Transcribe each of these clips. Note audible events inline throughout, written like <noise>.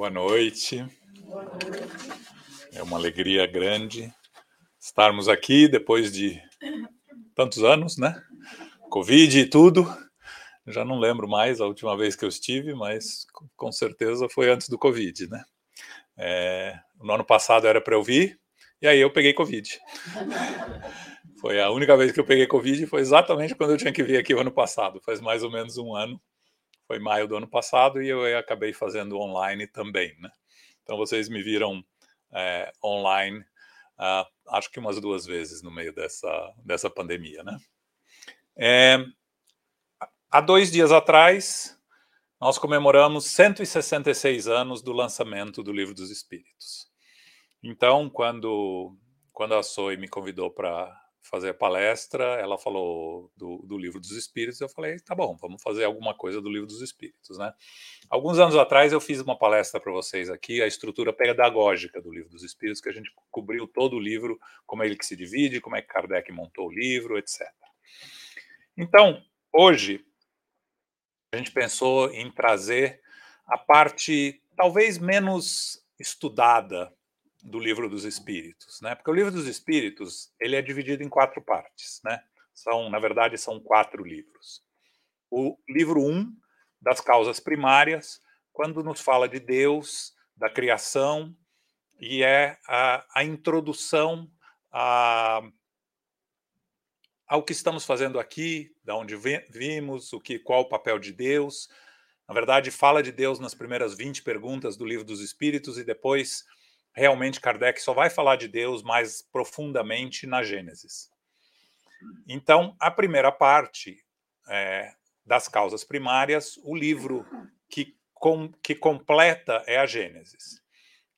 Boa noite. É uma alegria grande estarmos aqui depois de tantos anos, né? Covid e tudo. Já não lembro mais a última vez que eu estive, mas com certeza foi antes do Covid, né? É, no ano passado era para eu vir, e aí eu peguei Covid. Foi a única vez que eu peguei Covid, foi exatamente quando eu tinha que vir aqui o ano passado, faz mais ou menos um ano. Foi maio do ano passado e eu acabei fazendo online também, né? Então vocês me viram é, online, uh, acho que umas duas vezes no meio dessa, dessa pandemia, né? É, há dois dias atrás, nós comemoramos 166 anos do lançamento do Livro dos Espíritos. Então, quando, quando a Zoe me convidou para fazer a palestra, ela falou do, do, Livro dos Espíritos, eu falei, tá bom, vamos fazer alguma coisa do Livro dos Espíritos, né? Alguns anos atrás eu fiz uma palestra para vocês aqui, a estrutura pedagógica do Livro dos Espíritos, que a gente cobriu todo o livro, como é ele que se divide, como é que Kardec montou o livro, etc. Então, hoje, a gente pensou em trazer a parte talvez menos estudada do livro dos Espíritos, né? Porque o livro dos Espíritos ele é dividido em quatro partes, né? São, na verdade, são quatro livros. O livro um das causas primárias, quando nos fala de Deus, da criação e é a, a introdução a, ao que estamos fazendo aqui, da onde vimos, o que, qual o papel de Deus. Na verdade, fala de Deus nas primeiras 20 perguntas do Livro dos Espíritos e depois, realmente, Kardec só vai falar de Deus mais profundamente na Gênesis. Então, a primeira parte é, das causas primárias, o livro que, com, que completa é a Gênesis.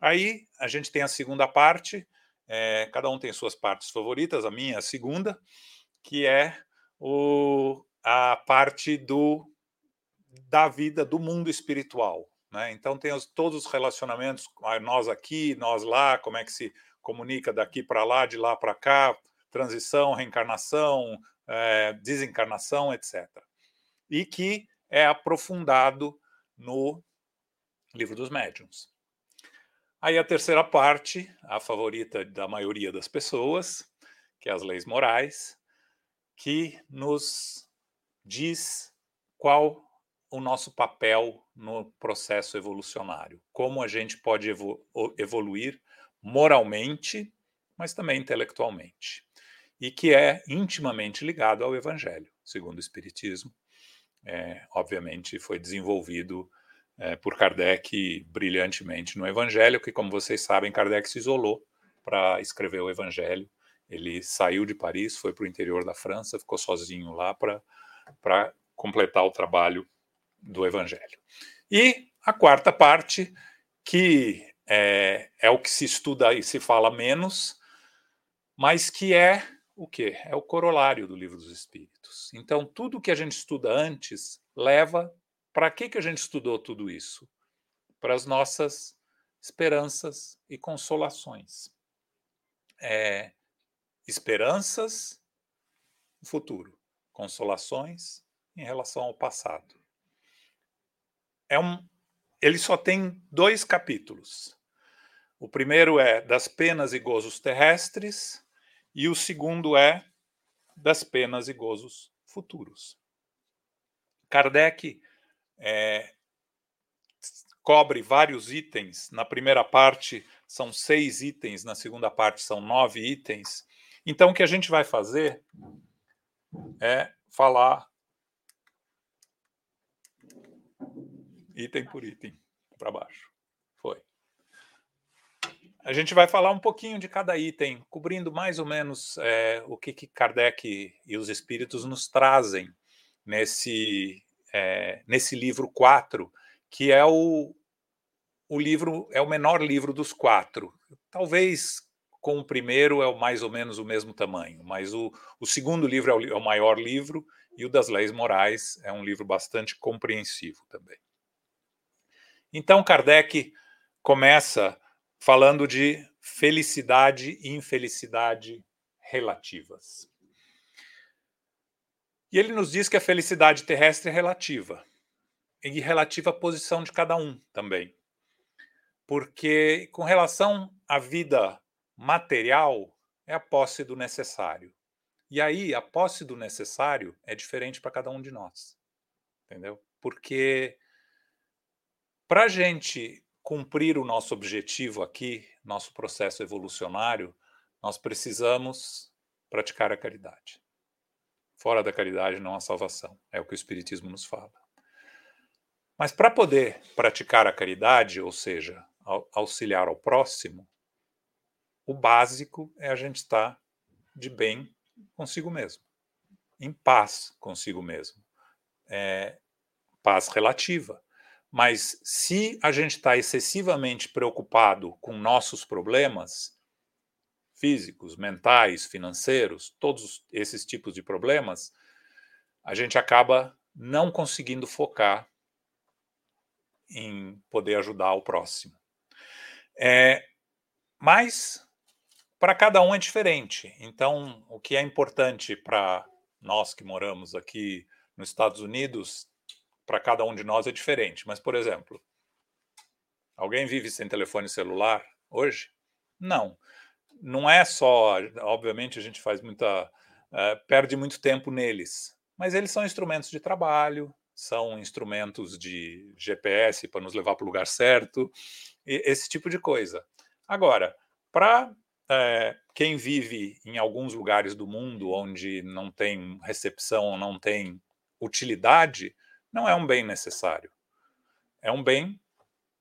Aí a gente tem a segunda parte, é, cada um tem suas partes favoritas, a minha é a segunda, que é o, a parte do da vida do mundo espiritual. Né? Então tem os, todos os relacionamentos, nós aqui, nós lá, como é que se comunica daqui para lá, de lá para cá, transição, reencarnação, é, desencarnação, etc. E que é aprofundado no livro dos médiuns. Aí a terceira parte, a favorita da maioria das pessoas, que é as leis morais, que nos diz qual o nosso papel no processo evolucionário, como a gente pode evolu evoluir moralmente, mas também intelectualmente, e que é intimamente ligado ao Evangelho, segundo o Espiritismo. É, obviamente, foi desenvolvido é, por Kardec brilhantemente no Evangelho, que, como vocês sabem, Kardec se isolou para escrever o Evangelho. Ele saiu de Paris, foi para o interior da França, ficou sozinho lá para completar o trabalho do Evangelho. E a quarta parte, que é, é o que se estuda e se fala menos, mas que é o quê? É o corolário do Livro dos Espíritos. Então, tudo que a gente estuda antes leva. Para que, que a gente estudou tudo isso? Para as nossas esperanças e consolações. É, esperanças no futuro, consolações em relação ao passado. É um, ele só tem dois capítulos. O primeiro é das penas e gozos terrestres e o segundo é das penas e gozos futuros. Kardec é, cobre vários itens. Na primeira parte são seis itens, na segunda parte são nove itens. Então, o que a gente vai fazer é falar item por item para baixo. Foi. A gente vai falar um pouquinho de cada item, cobrindo mais ou menos é, o que, que Kardec e os espíritos nos trazem nesse, é, nesse livro 4, que é o, o livro, é o menor livro dos quatro. Talvez com o primeiro é mais ou menos o mesmo tamanho, mas o, o segundo livro é o, é o maior livro e o das leis morais é um livro bastante compreensivo também. Então, Kardec começa falando de felicidade e infelicidade relativas. E ele nos diz que a felicidade terrestre é relativa, e relativa à posição de cada um também. Porque, com relação à vida material, é a posse do necessário. E aí, a posse do necessário é diferente para cada um de nós. Entendeu? Porque para a gente cumprir o nosso objetivo aqui, nosso processo evolucionário, nós precisamos praticar a caridade. Fora da caridade não há salvação, é o que o Espiritismo nos fala. Mas para poder praticar a caridade, ou seja, auxiliar ao próximo, o básico é a gente estar de bem consigo mesmo, em paz consigo mesmo. É, paz relativa. Mas se a gente está excessivamente preocupado com nossos problemas físicos, mentais, financeiros, todos esses tipos de problemas, a gente acaba não conseguindo focar em poder ajudar o próximo. É, mas para cada um é diferente. Então, o que é importante para nós que moramos aqui nos Estados Unidos para cada um de nós é diferente. Mas, por exemplo, alguém vive sem telefone celular hoje? Não. Não é só, obviamente, a gente faz muita. Uh, perde muito tempo neles, mas eles são instrumentos de trabalho, são instrumentos de GPS para nos levar para o lugar certo, esse tipo de coisa. Agora, para é, quem vive em alguns lugares do mundo onde não tem recepção, não tem utilidade, não é um bem necessário. É um bem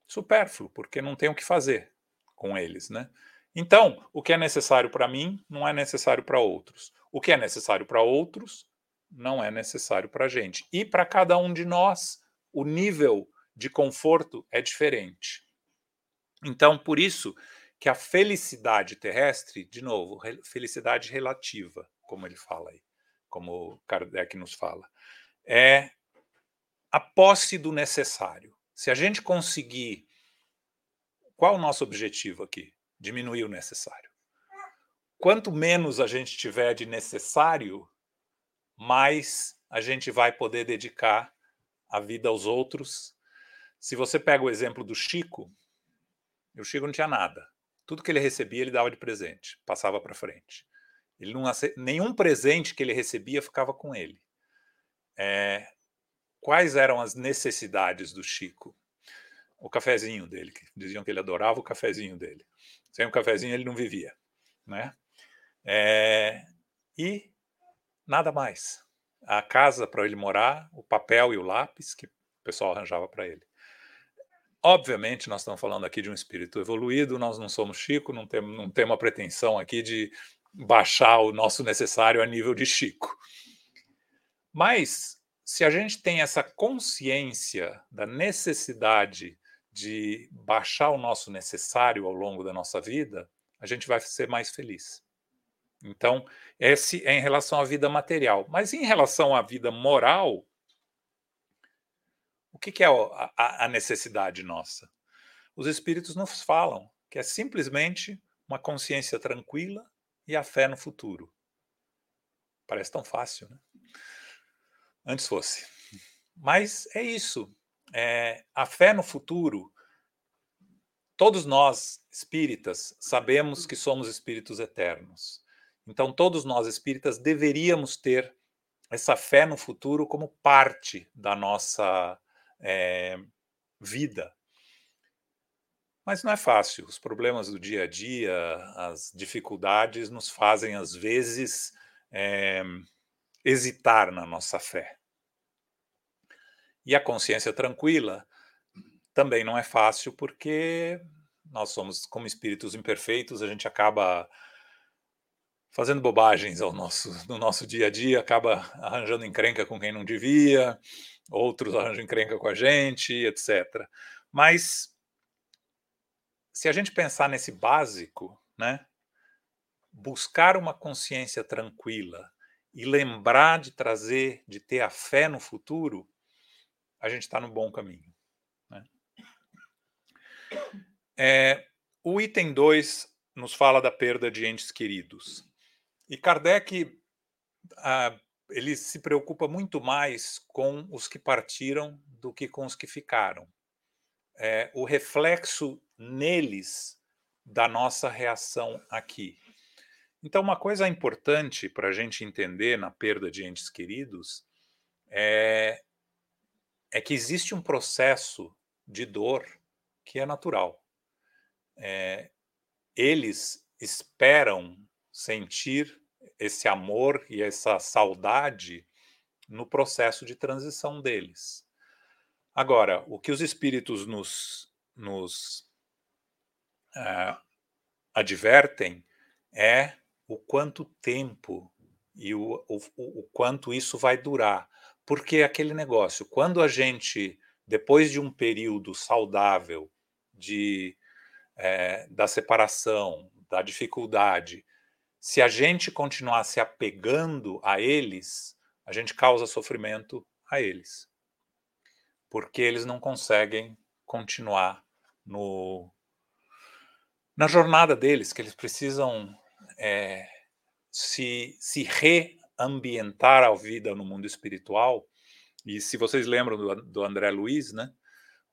supérfluo, porque não tem o que fazer com eles, né? Então, o que é necessário para mim não é necessário para outros. O que é necessário para outros não é necessário para a gente. E para cada um de nós, o nível de conforto é diferente. Então, por isso que a felicidade terrestre, de novo, felicidade relativa, como ele fala aí, como Kardec nos fala, é a posse do necessário. Se a gente conseguir. Qual o nosso objetivo aqui? Diminuir o necessário. Quanto menos a gente tiver de necessário, mais a gente vai poder dedicar a vida aos outros. Se você pega o exemplo do Chico, o Chico não tinha nada. Tudo que ele recebia, ele dava de presente, passava para frente. Ele não nenhum presente que ele recebia ficava com ele. É, quais eram as necessidades do Chico. O cafezinho dele, que diziam que ele adorava o cafezinho dele. Sem o cafezinho ele não vivia, né? É, e nada mais. A casa para ele morar, o papel e o lápis que o pessoal arranjava para ele. Obviamente, nós estamos falando aqui de um espírito evoluído, nós não somos Chico, não temos, não temos a pretensão aqui de baixar o nosso necessário a nível de Chico. Mas se a gente tem essa consciência da necessidade de baixar o nosso necessário ao longo da nossa vida, a gente vai ser mais feliz. Então, esse é em relação à vida material. Mas em relação à vida moral, o que, é a necessidade nossa? Os espíritos nos falam que é simplesmente uma consciência tranquila e a fé no futuro. Parece tão fácil, né? Antes fosse. Mas é isso. É, a fé no futuro. Todos nós, espíritas, sabemos que somos espíritos eternos. Então, todos nós, espíritas, deveríamos ter essa fé no futuro como parte da nossa é, vida. Mas não é fácil. Os problemas do dia a dia, as dificuldades nos fazem, às vezes, é, hesitar na nossa fé. E a consciência tranquila também não é fácil, porque nós somos, como espíritos imperfeitos, a gente acaba fazendo bobagens ao nosso, no nosso dia a dia, acaba arranjando encrenca com quem não devia, outros arranjam encrenca com a gente, etc. Mas se a gente pensar nesse básico, né, buscar uma consciência tranquila, e lembrar de trazer, de ter a fé no futuro, a gente está no bom caminho. Né? É, o item 2 nos fala da perda de entes queridos. E Kardec ah, ele se preocupa muito mais com os que partiram do que com os que ficaram. É, o reflexo neles da nossa reação aqui. Então, uma coisa importante para a gente entender na perda de entes queridos é, é que existe um processo de dor que é natural. É, eles esperam sentir esse amor e essa saudade no processo de transição deles. Agora, o que os espíritos nos, nos uh, advertem é o quanto tempo e o, o, o quanto isso vai durar. Porque aquele negócio, quando a gente, depois de um período saudável de, é, da separação, da dificuldade, se a gente continuar se apegando a eles, a gente causa sofrimento a eles. Porque eles não conseguem continuar no, na jornada deles, que eles precisam é, se, se reambientar a vida no mundo espiritual. E se vocês lembram do, do André Luiz, né?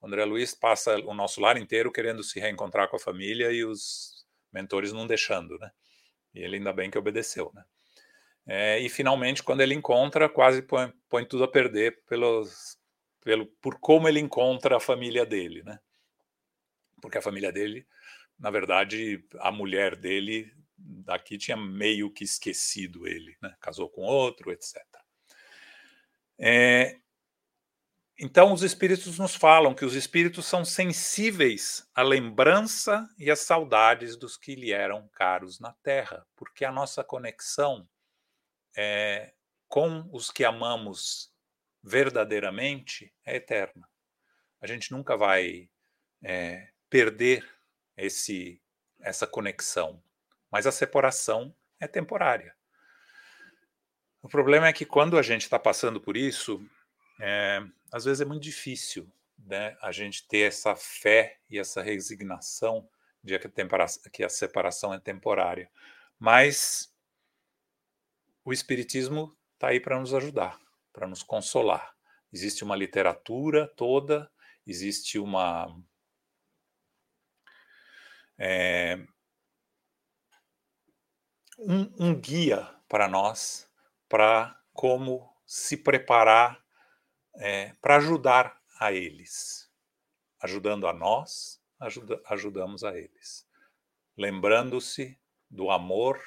O André Luiz passa o nosso lar inteiro querendo se reencontrar com a família e os mentores não deixando, né? E ele ainda bem que obedeceu, né? É, e finalmente, quando ele encontra, quase põe, põe tudo a perder pelos, pelo, por como ele encontra a família dele, né? Porque a família dele, na verdade, a mulher dele daqui tinha meio que esquecido ele, né? casou com outro, etc. É, então, os espíritos nos falam que os espíritos são sensíveis à lembrança e às saudades dos que lhe eram caros na Terra, porque a nossa conexão é, com os que amamos verdadeiramente é eterna. A gente nunca vai é, perder esse, essa conexão mas a separação é temporária. O problema é que quando a gente está passando por isso, é, às vezes é muito difícil né, a gente ter essa fé e essa resignação de que a separação é temporária. Mas o Espiritismo está aí para nos ajudar, para nos consolar. Existe uma literatura toda, existe uma. É, um, um guia para nós para como se preparar é, para ajudar a eles. Ajudando a nós, ajuda, ajudamos a eles. Lembrando-se do amor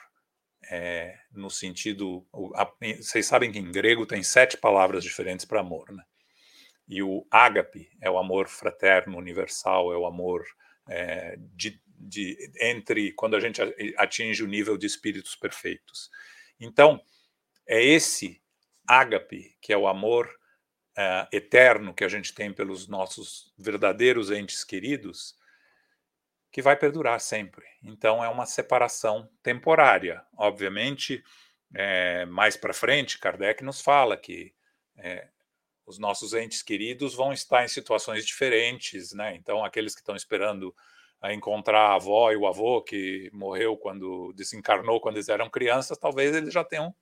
é, no sentido. Vocês sabem que em grego tem sete palavras diferentes para amor, né? E o ágape é o amor fraterno, universal, é o amor é, de, de, entre quando a gente atinge o nível de espíritos perfeitos. Então, é esse ágape, que é o amor uh, eterno que a gente tem pelos nossos verdadeiros entes queridos, que vai perdurar sempre. Então, é uma separação temporária. Obviamente, é, mais para frente, Kardec nos fala que é, os nossos entes queridos vão estar em situações diferentes, né? Então, aqueles que estão esperando a encontrar a avó e o avô que morreu quando desencarnou quando eles eram crianças, talvez eles já tenham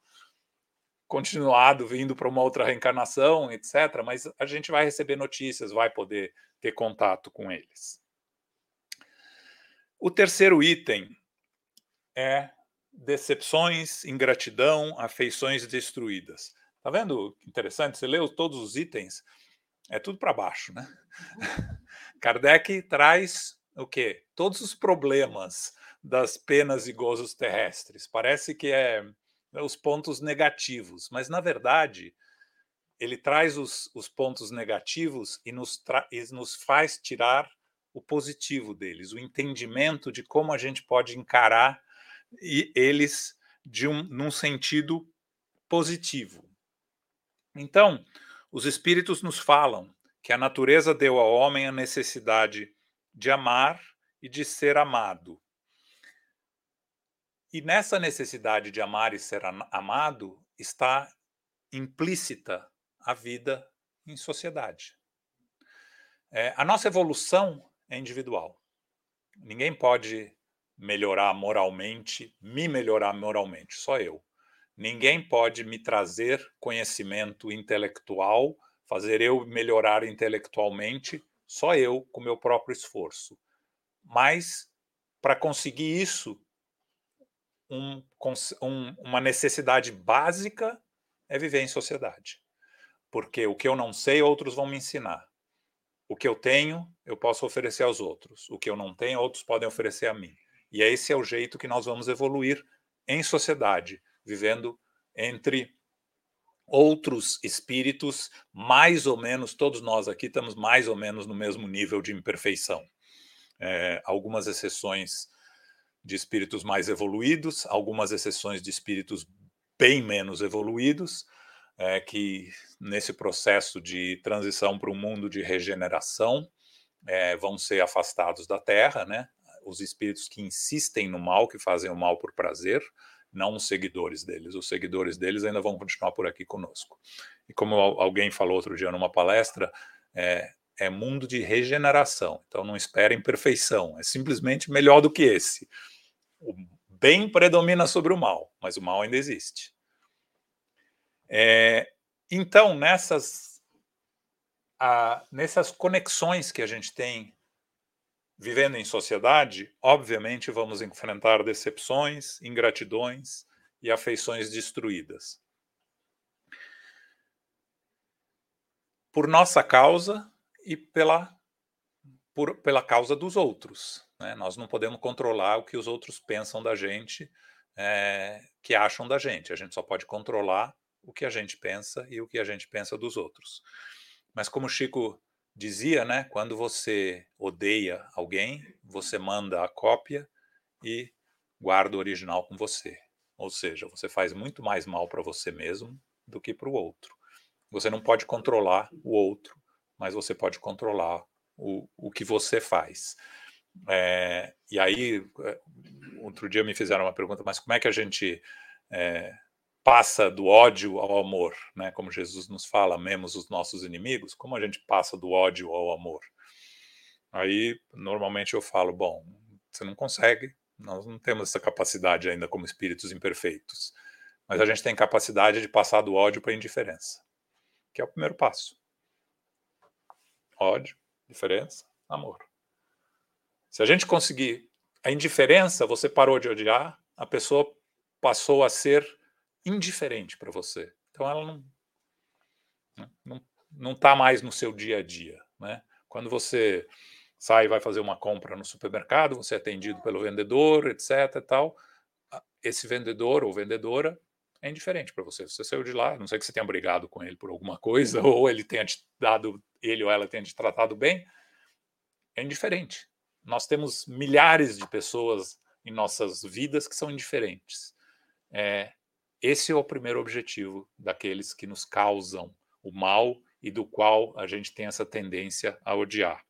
continuado vindo para uma outra reencarnação, etc. Mas a gente vai receber notícias, vai poder ter contato com eles. O terceiro item é decepções, ingratidão, afeições destruídas. Tá vendo? Interessante, você leu todos os itens, é tudo para baixo, né? <laughs> Kardec traz o quê? Todos os problemas das penas e gozos terrestres. Parece que é né, os pontos negativos, mas na verdade ele traz os, os pontos negativos e nos, e nos faz tirar o positivo deles, o entendimento de como a gente pode encarar e eles de um, num sentido positivo. Então, os espíritos nos falam que a natureza deu ao homem a necessidade de amar e de ser amado. E nessa necessidade de amar e ser amado está implícita a vida em sociedade. É, a nossa evolução é individual. Ninguém pode melhorar moralmente, me melhorar moralmente, só eu. Ninguém pode me trazer conhecimento intelectual, fazer eu melhorar intelectualmente, só eu com meu próprio esforço. mas para conseguir isso, um, um, uma necessidade básica é viver em sociedade. Porque o que eu não sei, outros vão me ensinar. O que eu tenho, eu posso oferecer aos outros. O que eu não tenho, outros podem oferecer a mim. E esse é o jeito que nós vamos evoluir em sociedade, vivendo entre outros espíritos, mais ou menos, todos nós aqui estamos mais ou menos no mesmo nível de imperfeição. É, algumas exceções de espíritos mais evoluídos, algumas exceções de espíritos bem menos evoluídos, é, que nesse processo de transição para um mundo de regeneração é, vão ser afastados da Terra, né? Os espíritos que insistem no mal, que fazem o mal por prazer, não os seguidores deles. Os seguidores deles ainda vão continuar por aqui conosco. E como alguém falou outro dia numa palestra, é, é mundo de regeneração. Então não esperem perfeição. É simplesmente melhor do que esse. O bem predomina sobre o mal, mas o mal ainda existe. É, então, nessas, a, nessas conexões que a gente tem vivendo em sociedade, obviamente vamos enfrentar decepções, ingratidões e afeições destruídas. Por nossa causa e pela, por, pela causa dos outros. Né? Nós não podemos controlar o que os outros pensam da gente, é, que acham da gente. A gente só pode controlar o que a gente pensa e o que a gente pensa dos outros. Mas como Chico dizia, né, quando você odeia alguém, você manda a cópia e guarda o original com você. Ou seja, você faz muito mais mal para você mesmo do que para o outro. Você não pode controlar o outro, mas você pode controlar o, o que você faz. É, e aí, é, outro dia me fizeram uma pergunta, mas como é que a gente é, passa do ódio ao amor, né? Como Jesus nos fala, amemos os nossos inimigos. Como a gente passa do ódio ao amor? Aí, normalmente eu falo, bom, você não consegue, nós não temos essa capacidade ainda como espíritos imperfeitos. Mas a gente tem capacidade de passar do ódio para a indiferença, que é o primeiro passo. Ódio, diferença, amor. Se a gente conseguir a indiferença, você parou de odiar, a pessoa passou a ser indiferente para você. Então ela não né, não não está mais no seu dia a dia, né? Quando você sai e vai fazer uma compra no supermercado, você é atendido pelo vendedor, etc. E tal. Esse vendedor ou vendedora é indiferente para você. Você saiu de lá, não sei que você tenha brigado com ele por alguma coisa, <laughs> ou ele tenha te dado, ele ou ela tenha te tratado bem, é indiferente. Nós temos milhares de pessoas em nossas vidas que são indiferentes. É, esse é o primeiro objetivo daqueles que nos causam o mal e do qual a gente tem essa tendência a odiar.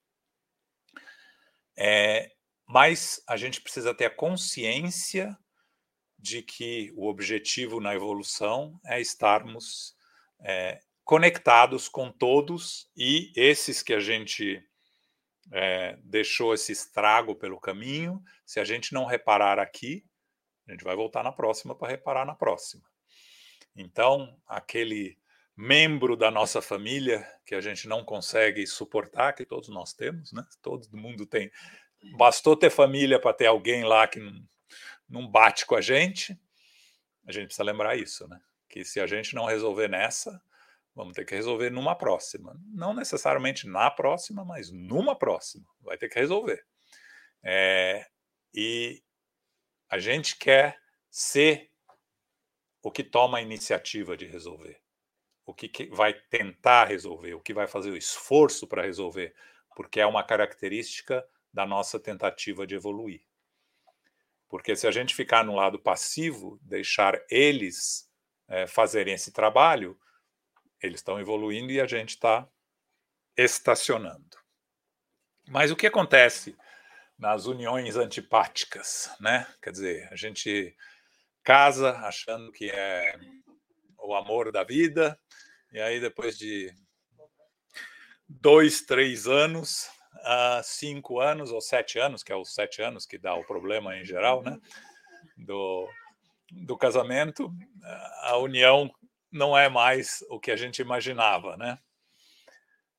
É, mas a gente precisa ter a consciência de que o objetivo na evolução é estarmos é, conectados com todos e esses que a gente é, deixou esse estrago pelo caminho, se a gente não reparar aqui, a gente vai voltar na próxima para reparar na próxima. Então, aquele membro da nossa família que a gente não consegue suportar, que todos nós temos, né? Todo mundo tem. Bastou ter família para ter alguém lá que não, não bate com a gente. A gente precisa lembrar isso, né? Que se a gente não resolver nessa, vamos ter que resolver numa próxima. Não necessariamente na próxima, mas numa próxima. Vai ter que resolver. É, e a gente quer ser o que toma a iniciativa de resolver, o que vai tentar resolver, o que vai fazer o esforço para resolver, porque é uma característica da nossa tentativa de evoluir. Porque se a gente ficar no lado passivo, deixar eles é, fazerem esse trabalho, eles estão evoluindo e a gente está estacionando. Mas o que acontece nas uniões antipáticas, né? Quer dizer, a gente casa achando que é o amor da vida, e aí depois de dois, três anos, uh, cinco anos ou sete anos, que é os sete anos que dá o problema em geral, né? Do, do casamento, a união não é mais o que a gente imaginava, né?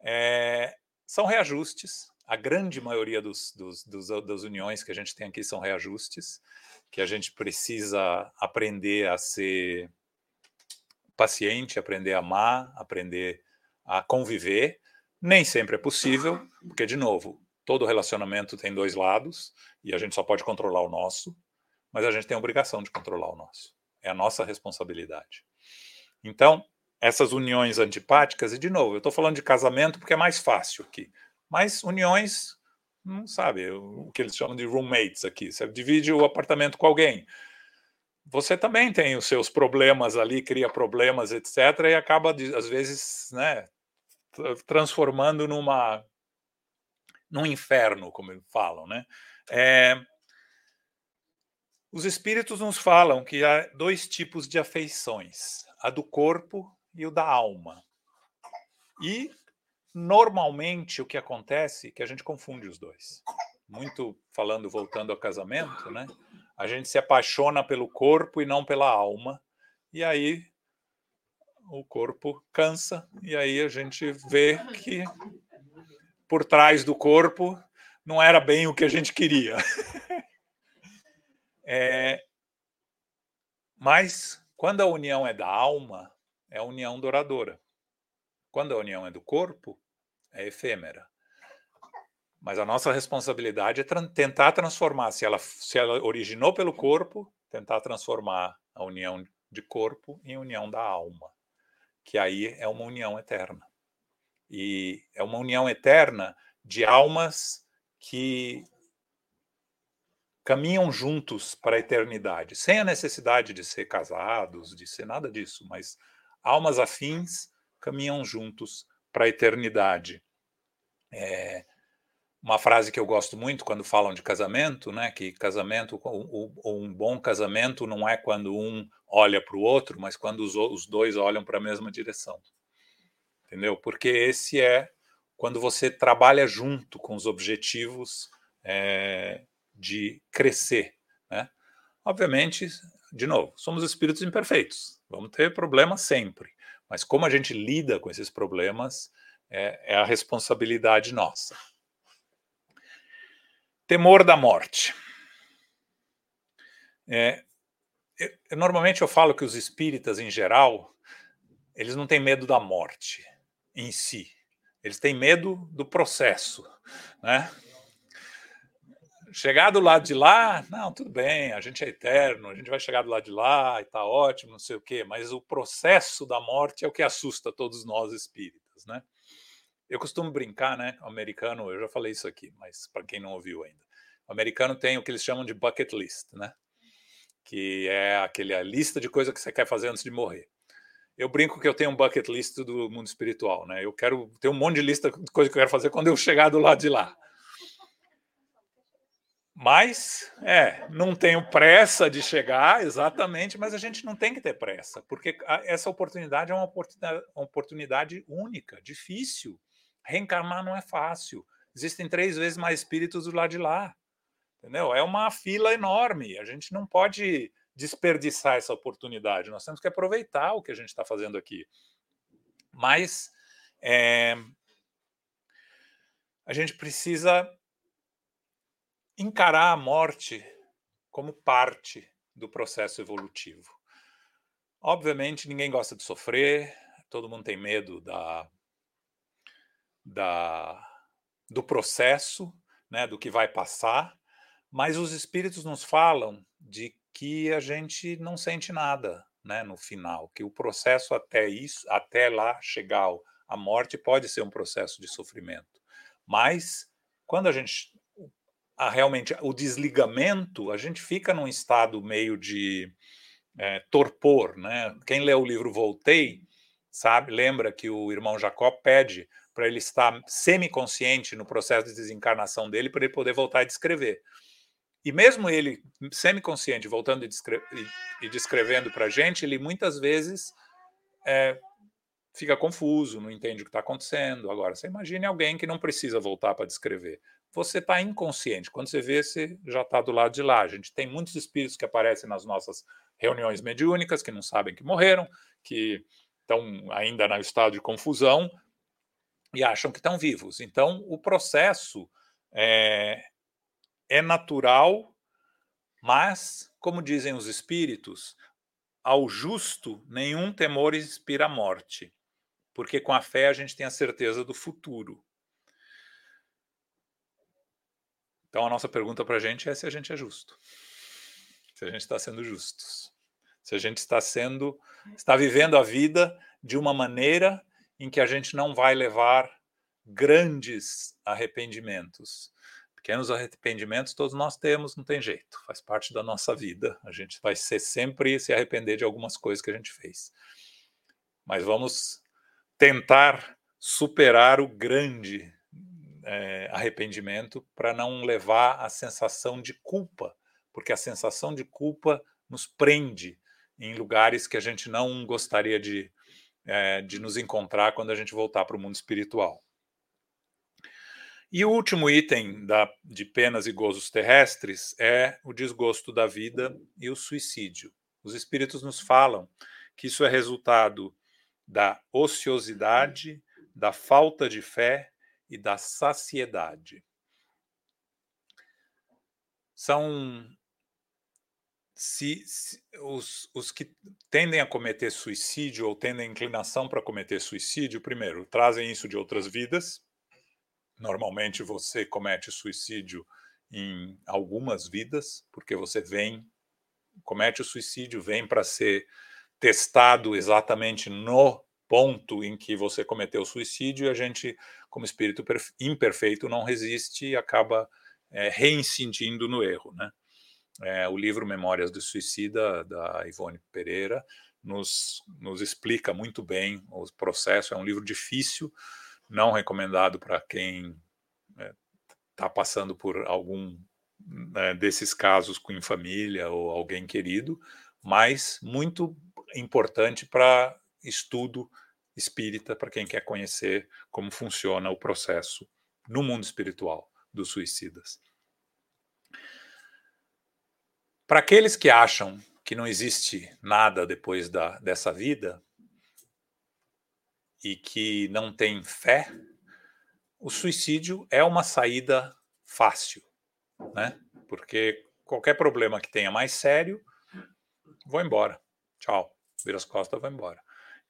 É, são reajustes, a grande maioria dos, dos, dos, das uniões que a gente tem aqui são reajustes, que a gente precisa aprender a ser paciente, aprender a amar, aprender a conviver. Nem sempre é possível, porque, de novo, todo relacionamento tem dois lados e a gente só pode controlar o nosso, mas a gente tem a obrigação de controlar o nosso. É a nossa responsabilidade. Então, essas uniões antipáticas, e de novo, eu estou falando de casamento porque é mais fácil aqui, mas uniões, não sabe, o que eles chamam de roommates aqui, você divide o apartamento com alguém. Você também tem os seus problemas ali, cria problemas, etc., e acaba, às vezes, né, transformando numa num inferno, como falam, né? É, os espíritos nos falam que há dois tipos de afeições, a do corpo e o da alma. E normalmente o que acontece é que a gente confunde os dois. Muito falando, voltando ao casamento, né? A gente se apaixona pelo corpo e não pela alma. E aí o corpo cansa e aí a gente vê que por trás do corpo não era bem o que a gente queria. <laughs> é, mas quando a união é da alma, é a união douradora. Quando a união é do corpo, é efêmera. Mas a nossa responsabilidade é tra tentar transformar, se ela, se ela originou pelo corpo, tentar transformar a união de corpo em união da alma, que aí é uma união eterna. E é uma união eterna de almas que caminham juntos para a eternidade, sem a necessidade de ser casados, de ser nada disso, mas almas afins caminham juntos para a eternidade. É uma frase que eu gosto muito quando falam de casamento, né? Que casamento, um bom casamento não é quando um olha para o outro, mas quando os dois olham para a mesma direção entendeu? Porque esse é quando você trabalha junto com os objetivos é, de crescer, né? Obviamente, de novo, somos espíritos imperfeitos, vamos ter problemas sempre, mas como a gente lida com esses problemas é, é a responsabilidade nossa. Temor da morte. É, eu, normalmente eu falo que os espíritas, em geral, eles não têm medo da morte em si. Eles têm medo do processo, né? Chegar do lado de lá, não, tudo bem, a gente é eterno, a gente vai chegar do lado de lá e tá ótimo, não sei o quê, mas o processo da morte é o que assusta todos nós espíritas, né? Eu costumo brincar, né? O americano, eu já falei isso aqui, mas para quem não ouviu ainda, o americano tem o que eles chamam de bucket list, né? Que é aquele lista de coisas que você quer fazer antes de morrer eu brinco que eu tenho um bucket list do mundo espiritual, né? Eu quero ter um monte de lista de coisas que eu quero fazer quando eu chegar do lado de lá. Mas, é, não tenho pressa de chegar, exatamente, mas a gente não tem que ter pressa, porque essa oportunidade é uma oportunidade, uma oportunidade única, difícil. Reencarnar não é fácil. Existem três vezes mais espíritos do lado de lá. Entendeu? É uma fila enorme. A gente não pode desperdiçar essa oportunidade, nós temos que aproveitar o que a gente está fazendo aqui. Mas é, a gente precisa encarar a morte como parte do processo evolutivo. Obviamente, ninguém gosta de sofrer, todo mundo tem medo da, da, do processo, né, do que vai passar, mas os espíritos nos falam de que a gente não sente nada, né, no final, que o processo até isso, até lá chegar à morte pode ser um processo de sofrimento. Mas quando a gente a, realmente o desligamento, a gente fica num estado meio de é, torpor, né? Quem lê o livro Voltei, sabe, lembra que o irmão Jacó pede para ele estar semi-consciente no processo de desencarnação dele para ele poder voltar a descrever. E mesmo ele, semi-consciente, voltando e, descre e descrevendo para a gente, ele muitas vezes é, fica confuso, não entende o que está acontecendo. Agora, você imagine alguém que não precisa voltar para descrever. Você está inconsciente. Quando você vê, você já está do lado de lá. A gente tem muitos espíritos que aparecem nas nossas reuniões mediúnicas, que não sabem que morreram, que estão ainda no estado de confusão. e acham que estão vivos. Então, o processo é, é natural, mas, como dizem os espíritos, ao justo nenhum temor inspira a morte, porque com a fé a gente tem a certeza do futuro. Então a nossa pergunta para a gente é se a gente é justo, se a gente está sendo justos, se a gente está sendo, está vivendo a vida de uma maneira em que a gente não vai levar grandes arrependimentos. Pequenos arrependimentos todos nós temos, não tem jeito, faz parte da nossa vida. A gente vai ser sempre se arrepender de algumas coisas que a gente fez. Mas vamos tentar superar o grande é, arrependimento para não levar a sensação de culpa, porque a sensação de culpa nos prende em lugares que a gente não gostaria de, é, de nos encontrar quando a gente voltar para o mundo espiritual. E o último item da, de penas e gozos terrestres é o desgosto da vida e o suicídio. Os espíritos nos falam que isso é resultado da ociosidade, da falta de fé e da saciedade. São se, se os, os, que tendem a cometer suicídio ou tendem a inclinação para cometer suicídio, primeiro, trazem isso de outras vidas. Normalmente você comete suicídio em algumas vidas, porque você vem, comete o suicídio, vem para ser testado exatamente no ponto em que você cometeu suicídio e a gente, como espírito imperfeito, não resiste e acaba é, reincidindo no erro. Né? É, o livro Memórias do Suicida, da Ivone Pereira, nos, nos explica muito bem o processo. É um livro difícil, não recomendado para quem está é, tá passando por algum né, desses casos com família ou alguém querido, mas muito importante para estudo espírita para quem quer conhecer como funciona o processo no mundo espiritual dos suicidas. Para aqueles que acham que não existe nada depois da, dessa vida e que não têm fé, o suicídio é uma saída fácil, né? Porque qualquer problema que tenha mais sério, vou embora. Tchau. Vira as costas, vou embora.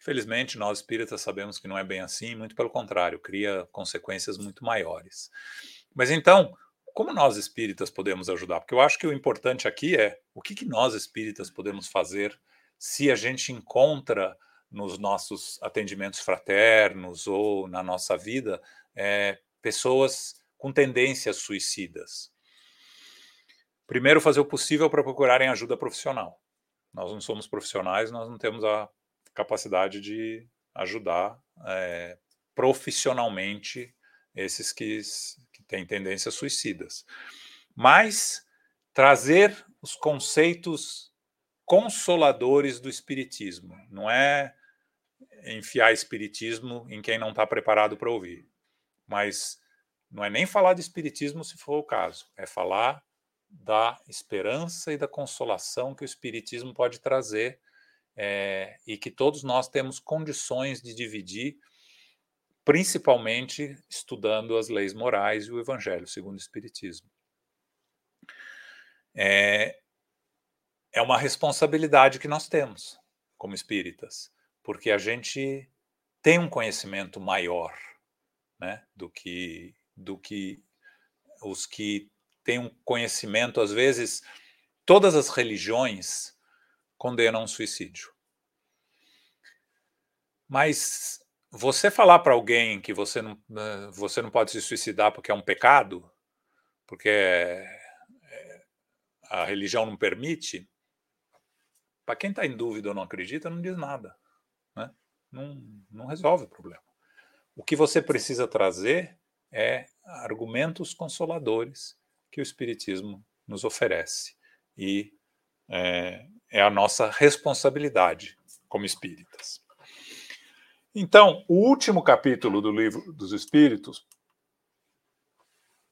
Infelizmente, nós espíritas sabemos que não é bem assim, muito pelo contrário, cria consequências muito maiores. Mas então, como nós espíritas podemos ajudar? Porque eu acho que o importante aqui é o que, que nós espíritas podemos fazer se a gente encontra nos nossos atendimentos fraternos ou na nossa vida é, pessoas com tendências suicidas. Primeiro, fazer o possível para procurarem ajuda profissional. Nós não somos profissionais, nós não temos a capacidade de ajudar é, profissionalmente esses que, que têm tendências suicidas. Mas trazer os conceitos consoladores do Espiritismo, não é enfiar Espiritismo em quem não está preparado para ouvir, mas não é nem falar de Espiritismo se for o caso, é falar da esperança e da consolação que o Espiritismo pode trazer é, e que todos nós temos condições de dividir, principalmente estudando as leis morais e o Evangelho segundo o Espiritismo. É, é uma responsabilidade que nós temos como espíritas, porque a gente tem um conhecimento maior né, do, que, do que os que têm um conhecimento, às vezes, todas as religiões condenam suicídio. Mas você falar para alguém que você não, né, você não pode se suicidar porque é um pecado, porque é, a religião não permite, para quem está em dúvida ou não acredita, não diz nada. Né? Não, não resolve o problema. O que você precisa trazer é argumentos consoladores que o Espiritismo nos oferece. E é, é a nossa responsabilidade como espíritas. Então, o último capítulo do livro dos Espíritos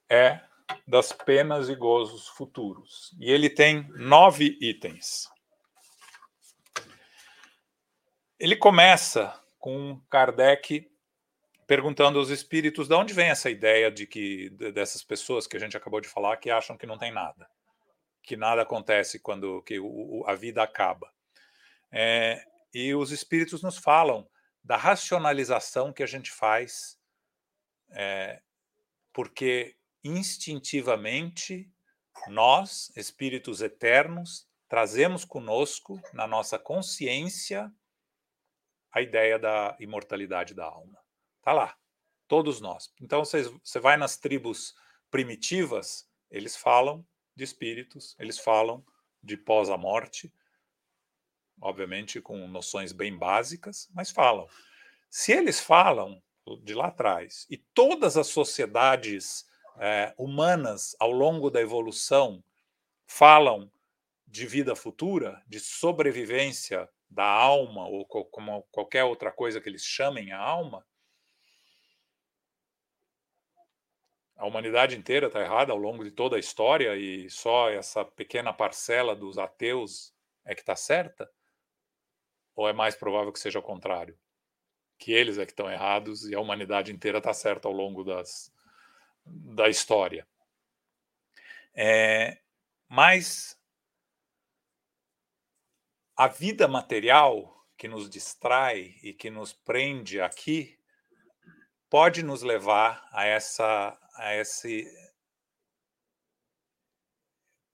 é das penas e gozos futuros. E ele tem nove itens. Ele começa com Kardec perguntando aos espíritos de onde vem essa ideia de que dessas pessoas que a gente acabou de falar que acham que não tem nada, que nada acontece quando que o, a vida acaba. É, e os espíritos nos falam da racionalização que a gente faz, é, porque instintivamente nós, espíritos eternos, trazemos conosco na nossa consciência a ideia da imortalidade da alma. Está lá, todos nós. Então você vai nas tribos primitivas, eles falam de espíritos, eles falam de pós a morte, obviamente com noções bem básicas, mas falam. Se eles falam de lá atrás e todas as sociedades é, humanas ao longo da evolução falam de vida futura, de sobrevivência da alma, ou como qualquer outra coisa que eles chamem a alma, a humanidade inteira está errada ao longo de toda a história e só essa pequena parcela dos ateus é que está certa? Ou é mais provável que seja o contrário? Que eles é que estão errados e a humanidade inteira está certa ao longo das, da história. É, mas a vida material que nos distrai e que nos prende aqui pode nos levar a essa a esse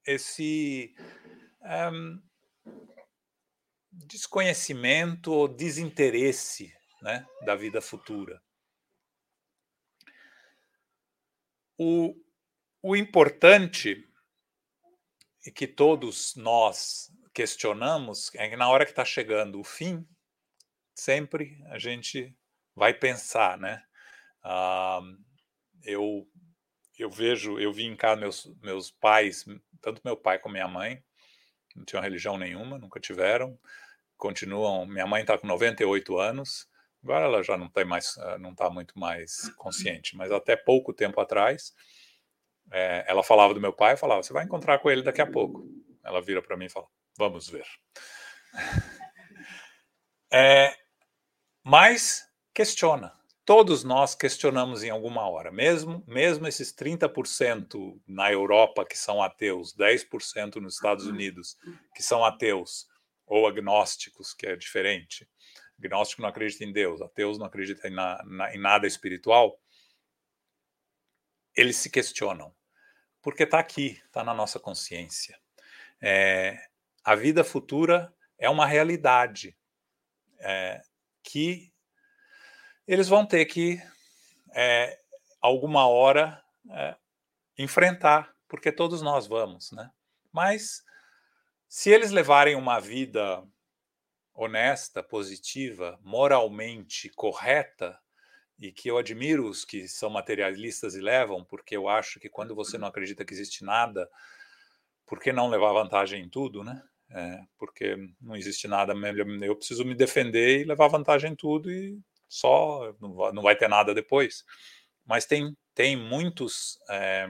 esse um, desconhecimento ou desinteresse né, da vida futura. O, o importante e que todos nós questionamos é que na hora que está chegando o fim, sempre a gente vai pensar, né? Ah, eu eu vejo, eu vi em casa meus meus pais, tanto meu pai como minha mãe, não tinham religião nenhuma, nunca tiveram, continuam. Minha mãe está com 98 anos, agora ela já não tem mais, ah, não está muito mais consciente, mas até pouco tempo atrás, é, ela falava do meu pai, falava: você vai encontrar com ele daqui a pouco. Ela vira para mim e fala: Vamos ver. <laughs> É, mas questiona. Todos nós questionamos em alguma hora, mesmo mesmo esses 30% na Europa que são ateus, 10% nos Estados Unidos que são ateus ou agnósticos, que é diferente. Agnóstico não acredita em Deus, ateus não acreditam em, na, na, em nada espiritual. Eles se questionam, porque está aqui, está na nossa consciência. É, a vida futura é uma realidade é, que eles vão ter que, é, alguma hora, é, enfrentar, porque todos nós vamos, né? Mas se eles levarem uma vida honesta, positiva, moralmente correta, e que eu admiro os que são materialistas e levam, porque eu acho que quando você não acredita que existe nada, por que não levar vantagem em tudo, né? é, porque não existe nada. Eu preciso me defender e levar vantagem em tudo e só não vai ter nada depois. Mas tem, tem muitos é,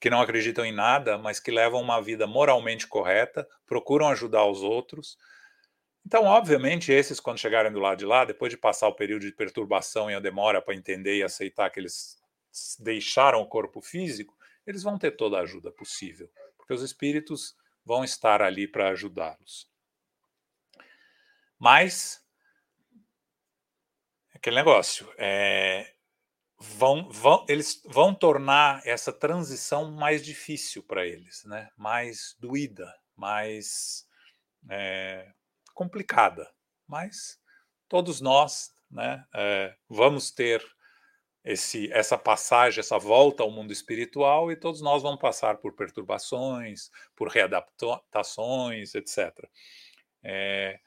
que não acreditam em nada, mas que levam uma vida moralmente correta, procuram ajudar os outros. Então, obviamente, esses, quando chegarem do lado de lá, depois de passar o período de perturbação e a demora para entender e aceitar que eles deixaram o corpo físico, eles vão ter toda a ajuda possível, porque os espíritos vão estar ali para ajudá-los. Mas aquele negócio, é, vão, vão, eles vão tornar essa transição mais difícil para eles, né? mais doída, mais é, complicada. Mas todos nós né, é, vamos ter esse, essa passagem, essa volta ao mundo espiritual, e todos nós vamos passar por perturbações, por readaptações, etc. É,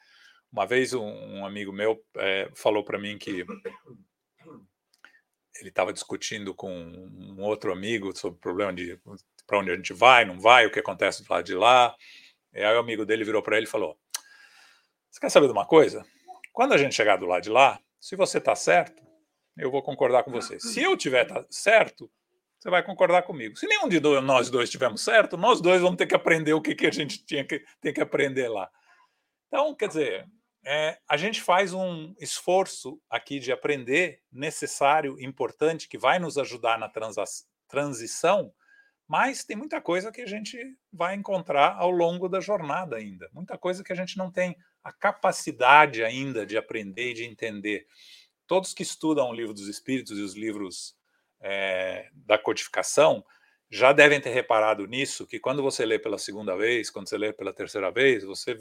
uma vez um, amigo meu é, falou para mim que ele estava discutindo com um outro amigo sobre o problema de para onde a gente vai, não vai, o que acontece do lado de lá. E aí o amigo dele virou para ele e falou: Você quer saber de uma coisa? Quando a gente chegar do lado de lá, se você está certo, eu vou concordar com você. Se eu tiver certo, você vai concordar comigo. Se nenhum de nós dois estivermos certo, nós dois vamos ter que aprender o que, que a gente tinha que, tem que aprender lá. Então, quer dizer, é, a gente faz um esforço aqui de aprender necessário, importante, que vai nos ajudar na transição, mas tem muita coisa que a gente vai encontrar ao longo da jornada ainda, muita coisa que a gente não tem a capacidade ainda de aprender e de entender. Todos que estudam o livro dos Espíritos e os livros é, da codificação já devem ter reparado nisso, que quando você lê pela segunda vez, quando você lê pela terceira vez, você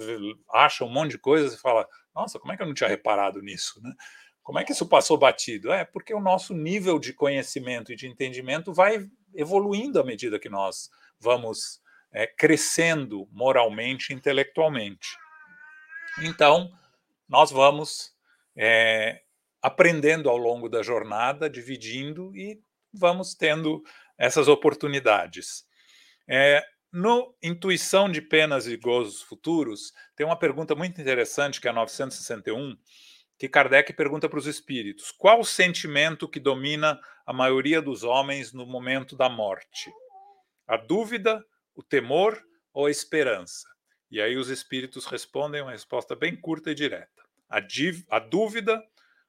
acha um monte de coisas e fala: Nossa, como é que eu não tinha reparado nisso? Né? Como é que isso passou batido? É porque o nosso nível de conhecimento e de entendimento vai evoluindo à medida que nós vamos é, crescendo moralmente intelectualmente. Então, nós vamos é, aprendendo ao longo da jornada, dividindo e vamos tendo essas oportunidades. É, no Intuição de Penas e Gozos Futuros, tem uma pergunta muito interessante, que é a 961, que Kardec pergunta para os espíritos: qual o sentimento que domina a maioria dos homens no momento da morte? A dúvida, o temor ou a esperança? E aí os espíritos respondem uma resposta bem curta e direta: a, a dúvida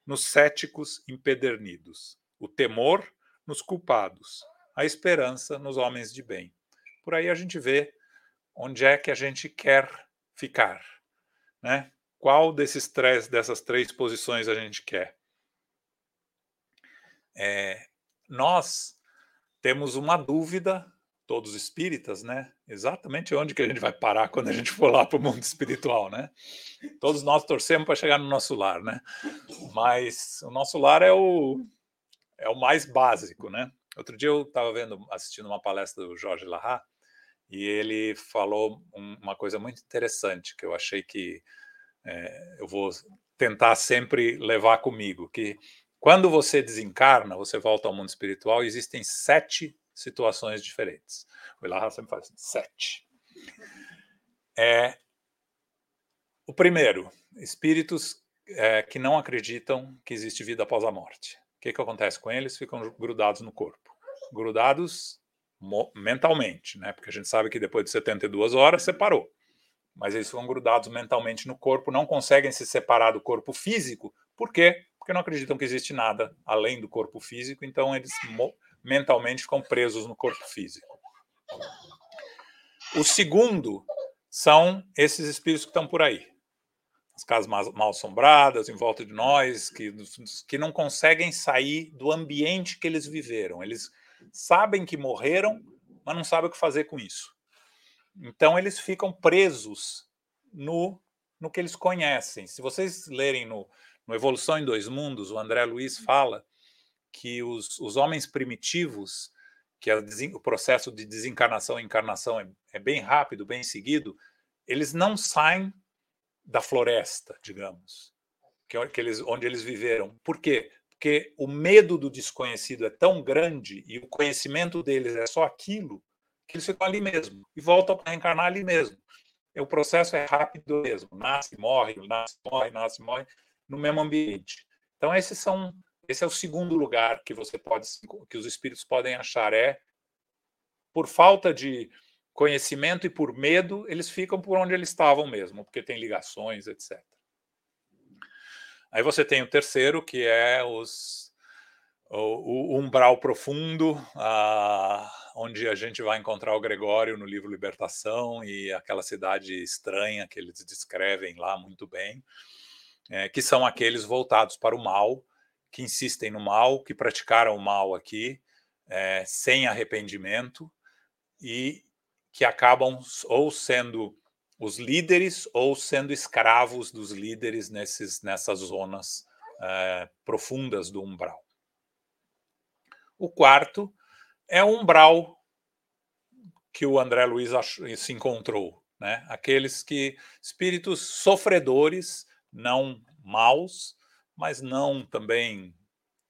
nos céticos empedernidos, o temor nos culpados, a esperança nos homens de bem. Por aí a gente vê onde é que a gente quer ficar, né? Qual desses três, dessas três posições a gente quer? É, nós temos uma dúvida, todos espíritas, né? Exatamente onde que a gente vai parar quando a gente for lá para o mundo espiritual, né? Todos nós torcemos para chegar no nosso lar, né? Mas o nosso lar é o é o mais básico, né? Outro dia eu estava vendo, assistindo uma palestra do Jorge Larrat e ele falou uma coisa muito interessante que eu achei que é, eu vou tentar sempre levar comigo, que quando você desencarna, você volta ao mundo espiritual, existem sete situações diferentes. O Larrat sempre fala assim, sete. É, o primeiro, espíritos é, que não acreditam que existe vida após a morte. O que, que acontece com eles? Ficam grudados no corpo grudados mentalmente, né? Porque a gente sabe que depois de 72 horas separou. Mas eles ficam grudados mentalmente no corpo, não conseguem se separar do corpo físico. Por quê? Porque não acreditam que existe nada além do corpo físico, então eles mentalmente ficam presos no corpo físico. O segundo são esses espíritos que estão por aí. As casas mal assombradas, em volta de nós, que, que não conseguem sair do ambiente que eles viveram. Eles sabem que morreram, mas não sabem o que fazer com isso. Então eles ficam presos no, no que eles conhecem. Se vocês lerem no, no Evolução em Dois Mundos, o André Luiz fala que os, os homens primitivos, que é o processo de desencarnação e encarnação é, é bem rápido, bem seguido, eles não saem da floresta, digamos, que, é que eles, onde eles viveram. Por quê? Porque o medo do desconhecido é tão grande e o conhecimento deles é só aquilo que eles ficam ali mesmo e voltam a reencarnar ali mesmo. O processo é rápido mesmo, nasce, morre, nasce, morre, nasce, morre no mesmo ambiente. Então esses são, esse é o segundo lugar que você pode, que os espíritos podem achar é por falta de conhecimento e por medo eles ficam por onde eles estavam mesmo, porque tem ligações, etc. Aí você tem o terceiro, que é os, o, o umbral profundo, a, onde a gente vai encontrar o Gregório no livro Libertação e aquela cidade estranha que eles descrevem lá muito bem, é, que são aqueles voltados para o mal, que insistem no mal, que praticaram o mal aqui, é, sem arrependimento, e que acabam ou sendo os líderes ou sendo escravos dos líderes nesses, nessas zonas é, profundas do umbral. O quarto é o umbral que o André Luiz se encontrou, né? Aqueles que espíritos sofredores, não maus, mas não também,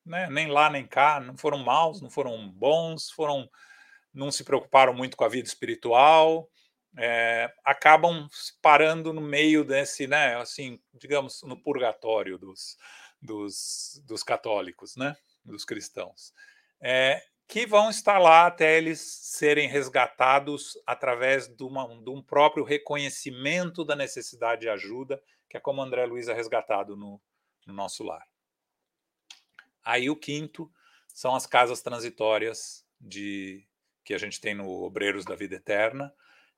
né? nem lá nem cá, não foram maus, não foram bons, foram não se preocuparam muito com a vida espiritual, é, acabam parando no meio desse, né, assim, digamos, no purgatório dos, dos, dos católicos, né, dos cristãos. É, que vão estar lá até eles serem resgatados através de, uma, de um próprio reconhecimento da necessidade de ajuda, que é como André Luiz é resgatado no, no nosso lar. Aí o quinto são as casas transitórias de que a gente tem no Obreiros da Vida Eterna,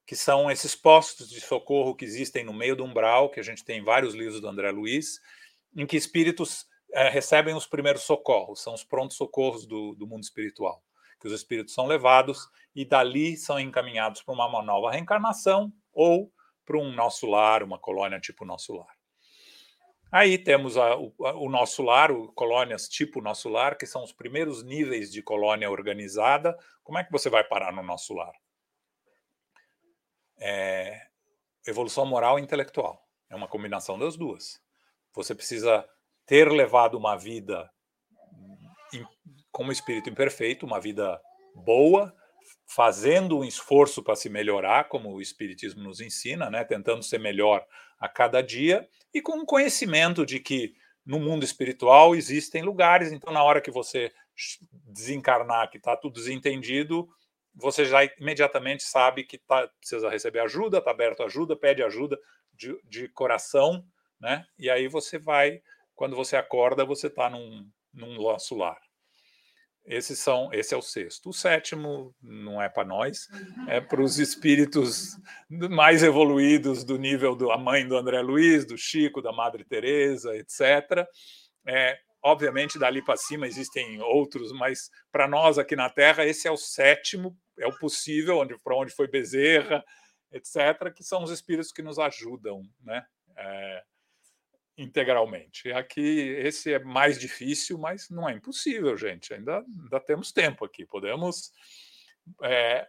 que são esses postos de socorro que existem no meio do umbral, que a gente tem em vários livros do André Luiz, em que espíritos é, recebem os primeiros socorros, são os prontos socorros do, do mundo espiritual, que os espíritos são levados e dali são encaminhados para uma nova reencarnação ou para um nosso lar, uma colônia tipo nosso lar. Aí temos a, o, a, o, nosso lar, o, colônias tipo nosso lar, que são os primeiros níveis de colônia organizada. Como é que você vai parar no nosso lar? É, evolução moral e intelectual. É uma combinação das duas. Você precisa ter levado uma vida como espírito imperfeito, uma vida boa, fazendo um esforço para se melhorar, como o Espiritismo nos ensina, né? tentando ser melhor a cada dia, e com um conhecimento de que no mundo espiritual existem lugares, então na hora que você desencarnar, que está tudo desentendido, você já imediatamente sabe que tá, precisa receber ajuda, está aberto ajuda, pede ajuda de, de coração, né? E aí você vai quando você acorda, você está num, num laço lar. Esses são, esse é o sexto. O sétimo não é para nós, é para os espíritos mais evoluídos do nível da mãe do André Luiz, do Chico, da Madre Teresa, etc. É, obviamente, dali para cima existem outros, mas para nós aqui na Terra, esse é o sétimo, é o possível, onde, para onde foi Bezerra, etc., que são os espíritos que nos ajudam, né? É, integralmente. Aqui esse é mais difícil, mas não é impossível, gente. Ainda, ainda temos tempo aqui. Podemos é,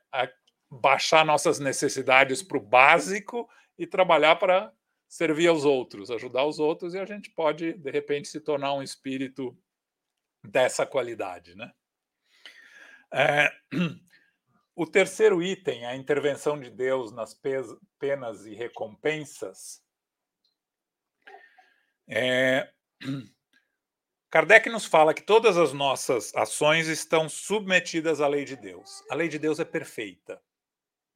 baixar nossas necessidades para o básico e trabalhar para servir aos outros, ajudar os outros, e a gente pode, de repente, se tornar um espírito dessa qualidade. Né? É, <clears throat> o terceiro item, a intervenção de Deus nas penas e recompensas, é... <clears throat> Kardec nos fala que todas as nossas ações estão submetidas à lei de Deus. A lei de Deus é perfeita.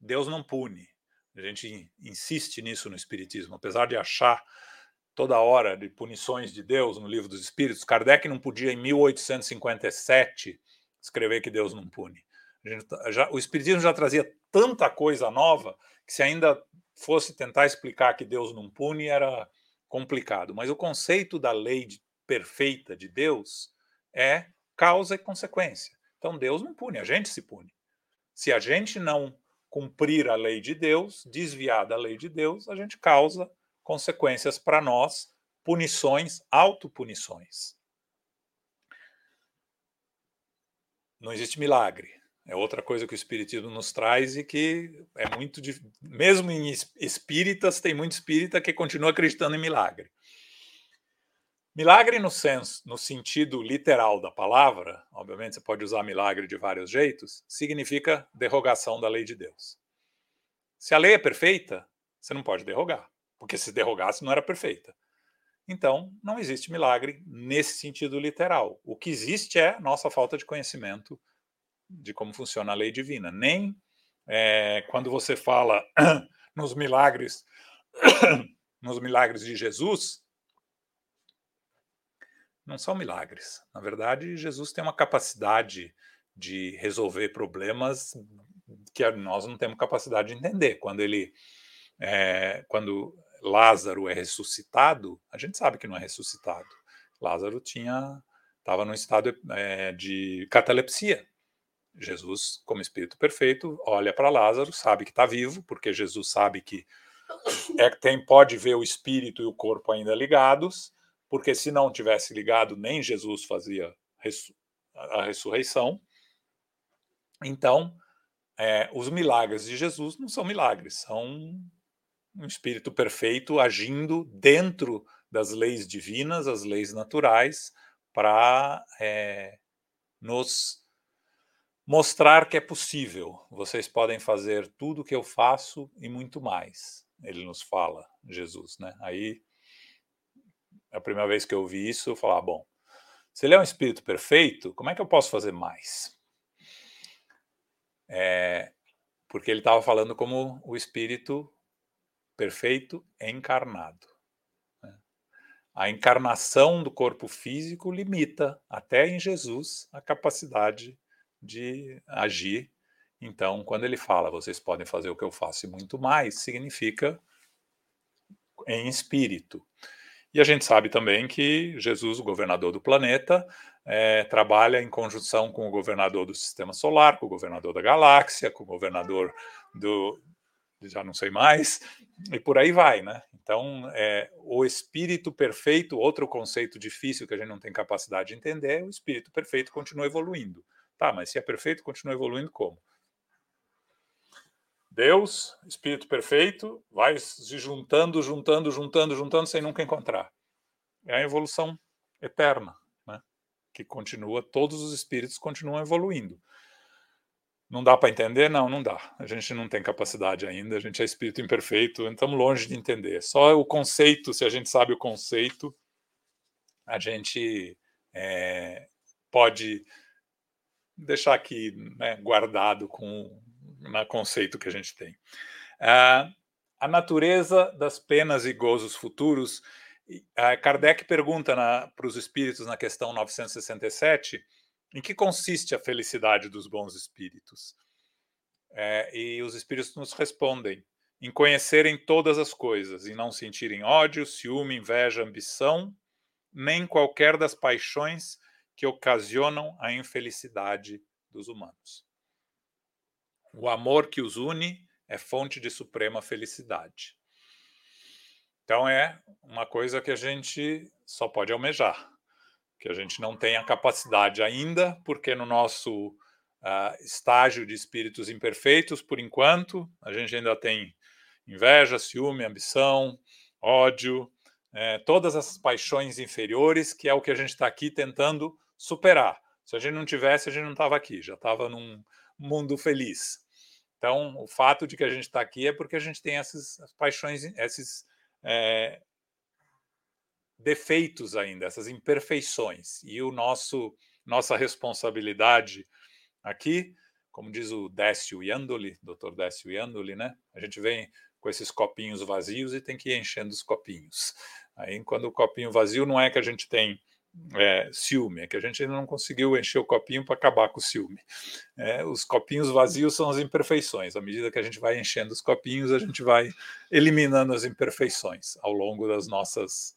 Deus não pune. A gente insiste nisso no Espiritismo, apesar de achar toda hora de punições de Deus no livro dos Espíritos. Kardec não podia, em 1857, escrever que Deus não pune. Tá, já, o Espiritismo já trazia tanta coisa nova que, se ainda fosse tentar explicar que Deus não pune, era complicado, mas o conceito da lei de, perfeita de Deus é causa e consequência. Então Deus não pune, a gente se pune. Se a gente não cumprir a lei de Deus, desviar da lei de Deus, a gente causa consequências para nós, punições, autopunições. Não existe milagre. É outra coisa que o Espiritismo nos traz e que é muito. Mesmo em espíritas, tem muito espírita que continua acreditando em milagre. Milagre, no, senso, no sentido literal da palavra, obviamente você pode usar milagre de vários jeitos, significa derrogação da lei de Deus. Se a lei é perfeita, você não pode derrogar, porque se derrogasse não era perfeita. Então, não existe milagre nesse sentido literal. O que existe é nossa falta de conhecimento de como funciona a lei divina. Nem é, quando você fala <clears throat> nos milagres, <clears throat> nos milagres de Jesus, não são milagres. Na verdade, Jesus tem uma capacidade de resolver problemas que nós não temos capacidade de entender. Quando ele, é, quando Lázaro é ressuscitado, a gente sabe que não é ressuscitado. Lázaro tinha estava num estado é, de catalepsia. Jesus, como Espírito perfeito, olha para Lázaro, sabe que está vivo, porque Jesus sabe que é, tem, pode ver o espírito e o corpo ainda ligados, porque se não tivesse ligado, nem Jesus fazia a ressurreição. Então, é, os milagres de Jesus não são milagres, são um espírito perfeito agindo dentro das leis divinas, as leis naturais, para é, nos mostrar que é possível. Vocês podem fazer tudo o que eu faço e muito mais. Ele nos fala, Jesus, né? Aí, a primeira vez que eu vi isso, eu falava, bom, se ele é um espírito perfeito, como é que eu posso fazer mais? É, porque ele estava falando como o espírito perfeito encarnado. Né? A encarnação do corpo físico limita, até em Jesus, a capacidade de agir. Então, quando ele fala, vocês podem fazer o que eu faço e muito mais, significa em espírito. E a gente sabe também que Jesus, o governador do planeta, é, trabalha em conjunção com o governador do sistema solar, com o governador da galáxia, com o governador do. já não sei mais, e por aí vai, né? Então, é, o espírito perfeito, outro conceito difícil que a gente não tem capacidade de entender, o espírito perfeito continua evoluindo. Tá, mas se é perfeito, continua evoluindo como? Deus, Espírito perfeito, vai se juntando, juntando, juntando, juntando, sem nunca encontrar. É a evolução eterna, né? que continua, todos os espíritos continuam evoluindo. Não dá para entender? Não, não dá. A gente não tem capacidade ainda, a gente é espírito imperfeito, estamos longe de entender. Só o conceito, se a gente sabe o conceito, a gente é, pode deixar aqui né, guardado com no conceito que a gente tem. Uh, a natureza das penas e gozos futuros. Uh, Kardec pergunta para os espíritos na questão 967 em que consiste a felicidade dos bons espíritos. É, e os espíritos nos respondem em conhecerem todas as coisas, e não sentirem ódio, ciúme, inveja, ambição, nem qualquer das paixões que ocasionam a infelicidade dos humanos. O amor que os une é fonte de suprema felicidade. Então é uma coisa que a gente só pode almejar, que a gente não tem a capacidade ainda, porque no nosso uh, estágio de espíritos imperfeitos, por enquanto, a gente ainda tem inveja, ciúme, ambição, ódio, é, todas essas paixões inferiores, que é o que a gente está aqui tentando superar. Se a gente não tivesse, a gente não estava aqui, já estava num mundo feliz. Então, o fato de que a gente está aqui é porque a gente tem essas paixões, esses é, defeitos ainda, essas imperfeições. E o nosso nossa responsabilidade aqui, como diz o Décio Iandoli, Dr. Décio Iandoli, né? A gente vem com esses copinhos vazios e tem que ir enchendo os copinhos. Aí, quando o copinho vazio, não é que a gente tem é, ciúme, é que a gente ainda não conseguiu encher o copinho para acabar com o ciúme. É, os copinhos vazios são as imperfeições. À medida que a gente vai enchendo os copinhos, a gente vai eliminando as imperfeições ao longo das nossas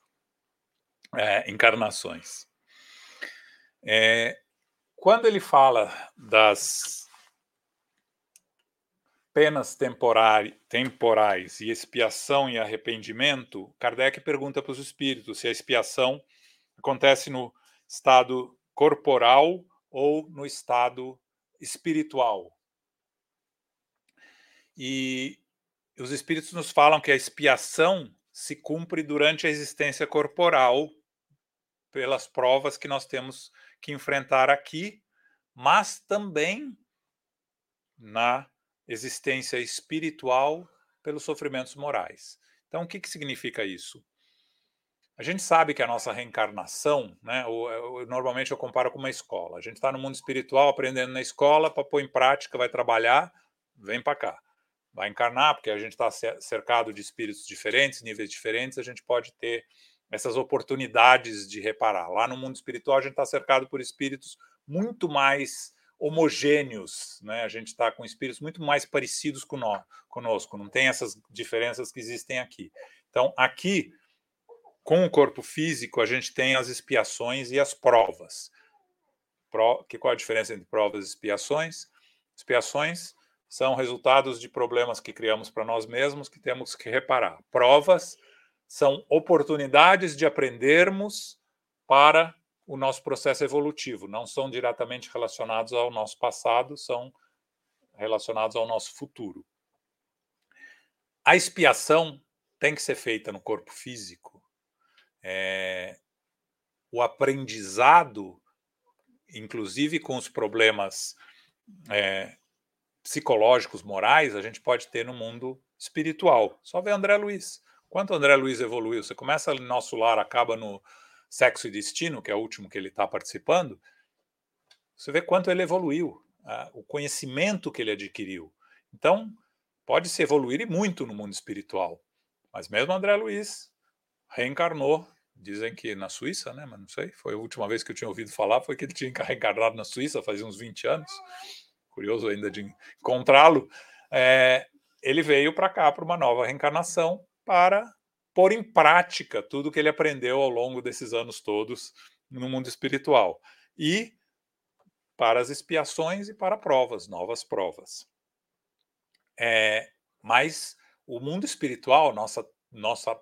é, encarnações. É, quando ele fala das penas temporais e expiação e arrependimento, Kardec pergunta para os espíritos se a expiação acontece no estado corporal ou no estado espiritual. E os espíritos nos falam que a expiação se cumpre durante a existência corporal, pelas provas que nós temos que enfrentar aqui, mas também na existência espiritual pelos sofrimentos morais. Então, o que, que significa isso? A gente sabe que a nossa reencarnação, né, normalmente eu comparo com uma escola. A gente está no mundo espiritual aprendendo na escola para pôr em prática, vai trabalhar, vem para cá. Vai encarnar, porque a gente está cercado de espíritos diferentes, níveis diferentes, a gente pode ter essas oportunidades de reparar. Lá no mundo espiritual, a gente está cercado por espíritos muito mais homogêneos, né? A gente está com espíritos muito mais parecidos conosco, não tem essas diferenças que existem aqui. Então, aqui com o corpo físico, a gente tem as expiações e as provas. Pro, que qual a diferença entre provas e expiações? Expiações são resultados de problemas que criamos para nós mesmos que temos que reparar. Provas são oportunidades de aprendermos para o nosso processo evolutivo, não são diretamente relacionados ao nosso passado, são relacionados ao nosso futuro. A expiação tem que ser feita no corpo físico é, o aprendizado, inclusive com os problemas é, psicológicos, morais, a gente pode ter no mundo espiritual. Só ver André Luiz. Quanto André Luiz evoluiu? Você começa no nosso lar, acaba no Sexo e Destino, que é o último que ele está participando. Você vê quanto ele evoluiu. o conhecimento que ele adquiriu. Então, pode se evoluir muito no mundo espiritual. Mas mesmo André Luiz reencarnou, dizem que na Suíça, né? Mas não sei, foi a última vez que eu tinha ouvido falar, foi que ele tinha reencarnado na Suíça, fazia uns 20 anos. Curioso ainda de encontrá-lo. É, ele veio para cá para uma nova reencarnação para pôr em prática tudo que ele aprendeu ao longo desses anos todos no mundo espiritual. E para as expiações e para provas, novas provas. É, mas o mundo espiritual, nossa, nossa,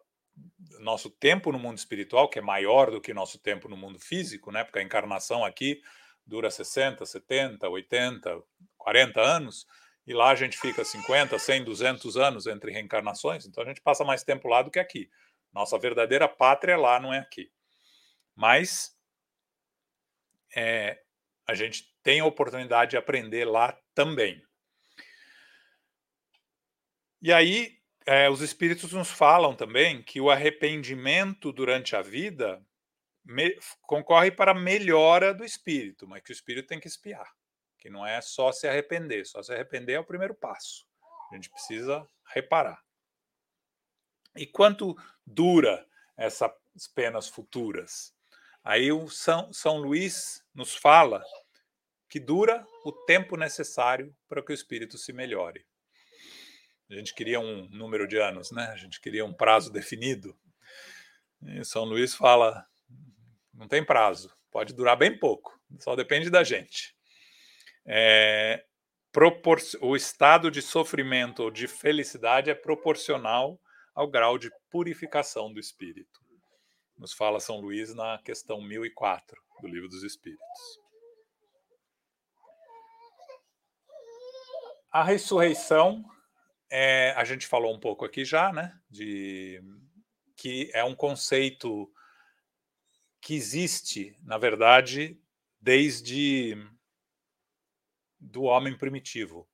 nosso tempo no mundo espiritual, que é maior do que nosso tempo no mundo físico, né? porque a encarnação aqui dura 60, 70, 80, 40 anos, e lá a gente fica 50, 100, 200 anos entre reencarnações, então a gente passa mais tempo lá do que aqui. Nossa verdadeira pátria lá, não é aqui. Mas é, a gente tem a oportunidade de aprender lá também. E aí, é, os espíritos nos falam também que o arrependimento durante a vida me, concorre para a melhora do espírito, mas que o espírito tem que espiar, que não é só se arrepender, só se arrepender é o primeiro passo. A gente precisa reparar. E quanto dura essas penas futuras? Aí o São, São Luís nos fala que dura o tempo necessário para que o espírito se melhore. A gente queria um número de anos, né? A gente queria um prazo definido. E São Luís fala: não tem prazo, pode durar bem pouco, só depende da gente. É, o estado de sofrimento ou de felicidade é proporcional ao grau de purificação do espírito. Nos fala São Luís na questão 1004 do Livro dos Espíritos. A ressurreição, é, a gente falou um pouco aqui já, né? De que é um conceito que existe, na verdade, desde do homem primitivo.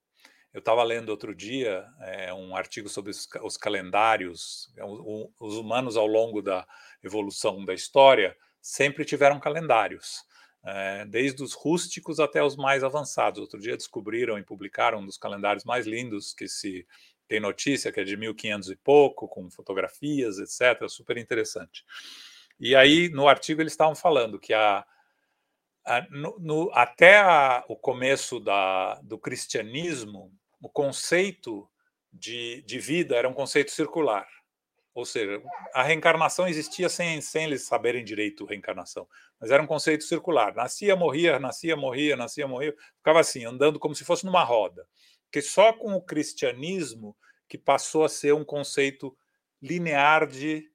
Eu estava lendo outro dia é, um artigo sobre os, os calendários. É, o, os humanos, ao longo da evolução da história, sempre tiveram calendários é, desde os rústicos até os mais avançados. Outro dia descobriram e publicaram um dos calendários mais lindos que se tem notícia, que é de 1500 e pouco, com fotografias, etc. Super interessante. E aí, no artigo, eles estavam falando que a, a no, no, até a, o começo da, do cristianismo, o conceito de, de vida era um conceito circular. Ou seja, a reencarnação existia sem, sem eles saberem direito reencarnação, mas era um conceito circular. Nascia, morria, nascia, morria, nascia, morria, ficava assim, andando como se fosse numa roda. Que só com o cristianismo que passou a ser um conceito linear de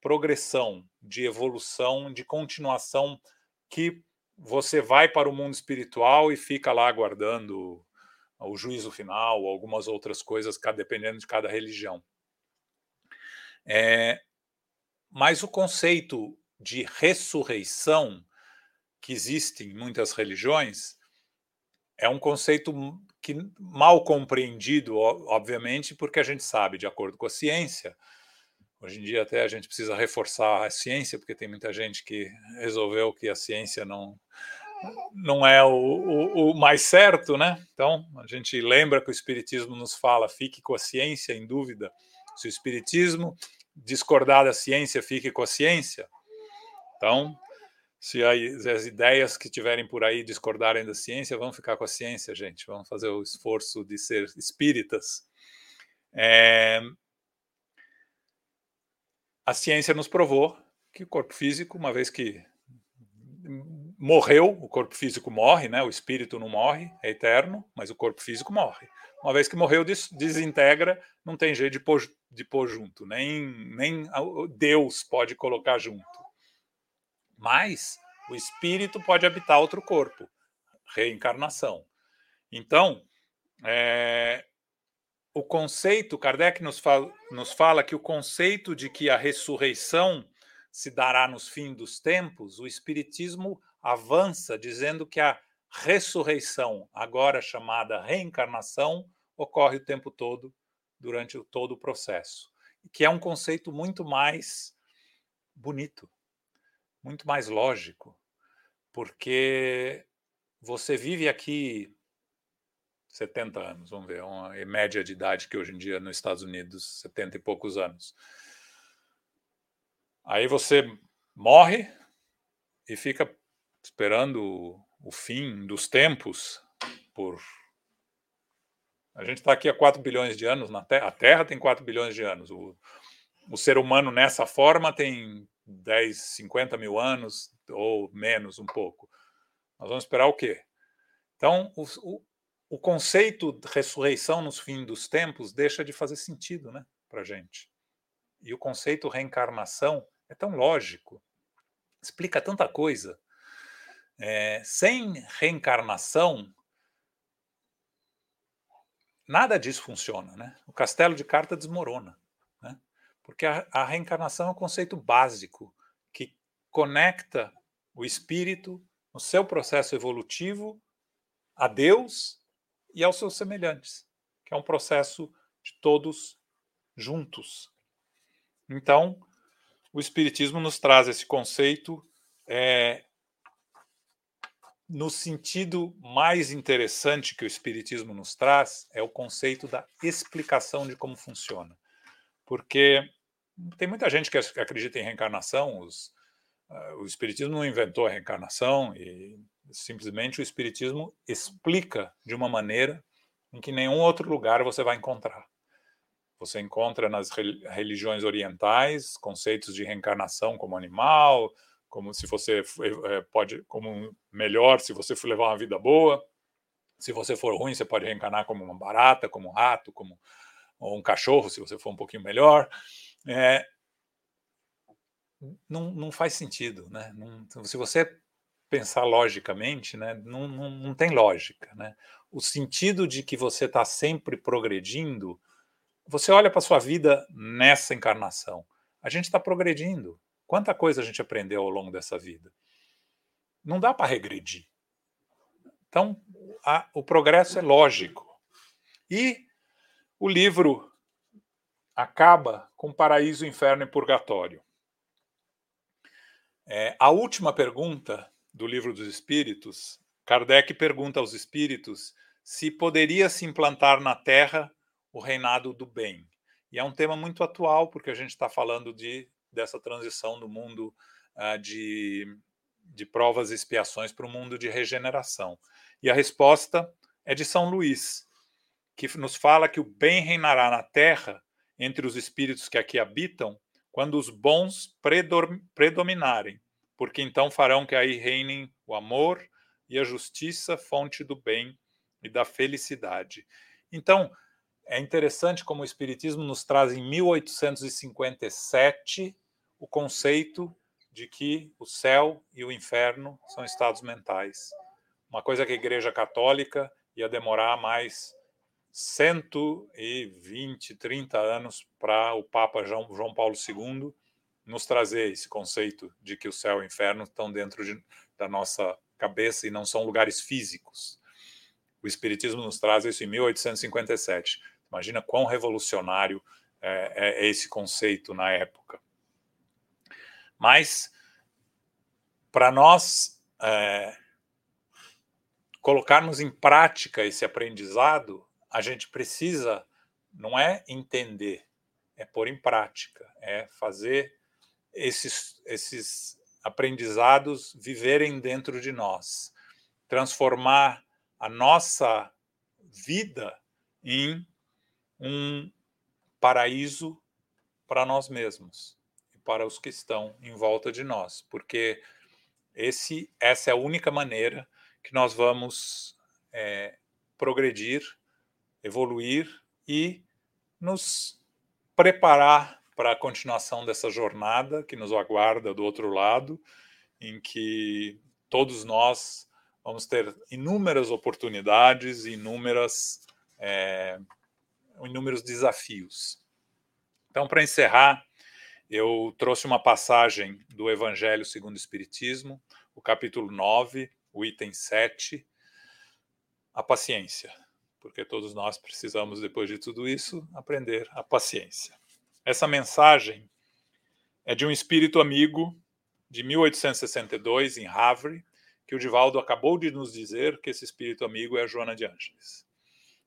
progressão, de evolução, de continuação, que você vai para o mundo espiritual e fica lá aguardando o juízo final, algumas outras coisas, dependendo de cada religião. É, mas o conceito de ressurreição que existe em muitas religiões é um conceito que mal compreendido, obviamente, porque a gente sabe, de acordo com a ciência, hoje em dia até a gente precisa reforçar a ciência, porque tem muita gente que resolveu que a ciência não não é o, o, o mais certo, né? Então a gente lembra que o espiritismo nos fala: fique com a ciência em dúvida. Se o espiritismo discordar da ciência, fique com a ciência. Então, se as ideias que tiverem por aí discordarem da ciência, vão ficar com a ciência, gente. Vamos fazer o esforço de ser espíritas. É... A ciência nos provou que o corpo físico, uma vez que morreu, o corpo físico morre, né? O espírito não morre, é eterno, mas o corpo físico morre. Uma vez que morreu, desintegra, não tem jeito de pôr, de pôr junto, nem, nem Deus pode colocar junto. Mas o espírito pode habitar outro corpo, reencarnação. Então, é, o conceito, Kardec nos fala, nos fala que o conceito de que a ressurreição se dará nos fins dos tempos, o Espiritismo avança dizendo que a ressurreição, agora chamada reencarnação, ocorre o tempo todo durante todo o processo, que é um conceito muito mais bonito, muito mais lógico, porque você vive aqui 70 anos, vamos ver, uma média de idade que hoje em dia nos Estados Unidos, 70 e poucos anos. Aí você morre e fica esperando o fim dos tempos por a gente está aqui há 4 bilhões de anos na Terra, a Terra tem 4 bilhões de anos. O, o ser humano nessa forma tem 10, 50 mil anos ou menos um pouco. Nós vamos esperar o quê? Então, o, o, o conceito de ressurreição nos fins dos tempos deixa de fazer sentido né, para a gente. E o conceito reencarnação é tão lógico, explica tanta coisa. É, sem reencarnação, nada disso funciona. Né? O castelo de carta desmorona. Porque a, a reencarnação é um conceito básico que conecta o espírito no seu processo evolutivo a Deus e aos seus semelhantes, que é um processo de todos juntos. Então, o Espiritismo nos traz esse conceito é, no sentido mais interessante que o Espiritismo nos traz, é o conceito da explicação de como funciona. Porque tem muita gente que acredita em reencarnação, os, uh, o Espiritismo não inventou a reencarnação e Simplesmente o Espiritismo explica de uma maneira em que nenhum outro lugar você vai encontrar. Você encontra nas religiões orientais conceitos de reencarnação como animal, como se você é, pode, como melhor se você for levar uma vida boa. Se você for ruim, você pode reencarnar como uma barata, como um rato, como ou um cachorro, se você for um pouquinho melhor. É, não, não faz sentido, né? Não, se você pensar logicamente, né, não, não, não tem lógica. Né? O sentido de que você está sempre progredindo, você olha para a sua vida nessa encarnação. A gente está progredindo. Quanta coisa a gente aprendeu ao longo dessa vida. Não dá para regredir. Então, a, o progresso é lógico. E o livro acaba com paraíso, inferno e purgatório. É, a última pergunta do Livro dos Espíritos, Kardec pergunta aos espíritos se poderia se implantar na Terra o reinado do bem. E é um tema muito atual, porque a gente está falando de, dessa transição do mundo uh, de, de provas e expiações para o mundo de regeneração. E a resposta é de São Luís, que nos fala que o bem reinará na Terra entre os espíritos que aqui habitam quando os bons predominarem porque então farão que aí reinem o amor e a justiça, fonte do bem e da felicidade. Então, é interessante como o Espiritismo nos traz em 1857 o conceito de que o céu e o inferno são estados mentais. Uma coisa que a Igreja Católica ia demorar mais 120, 30 anos para o Papa João Paulo II nos trazer esse conceito de que o céu e o inferno estão dentro de, da nossa cabeça e não são lugares físicos. O Espiritismo nos traz isso em 1857. Imagina quão revolucionário é, é, é esse conceito na época. Mas, para nós é, colocarmos em prática esse aprendizado, a gente precisa, não é entender, é pôr em prática, é fazer esses, esses aprendizados viverem dentro de nós, transformar a nossa vida em um paraíso para nós mesmos e para os que estão em volta de nós, porque esse, essa é a única maneira que nós vamos é, progredir, evoluir e nos preparar para a continuação dessa jornada que nos aguarda do outro lado, em que todos nós vamos ter inúmeras oportunidades, inúmeras, é, inúmeros desafios. Então, para encerrar, eu trouxe uma passagem do Evangelho segundo o Espiritismo, o capítulo 9, o item 7, a paciência, porque todos nós precisamos, depois de tudo isso, aprender a paciência. Essa mensagem é de um espírito amigo de 1862 em Havre, que o Divaldo acabou de nos dizer que esse espírito amigo é a Joana de Ângeles.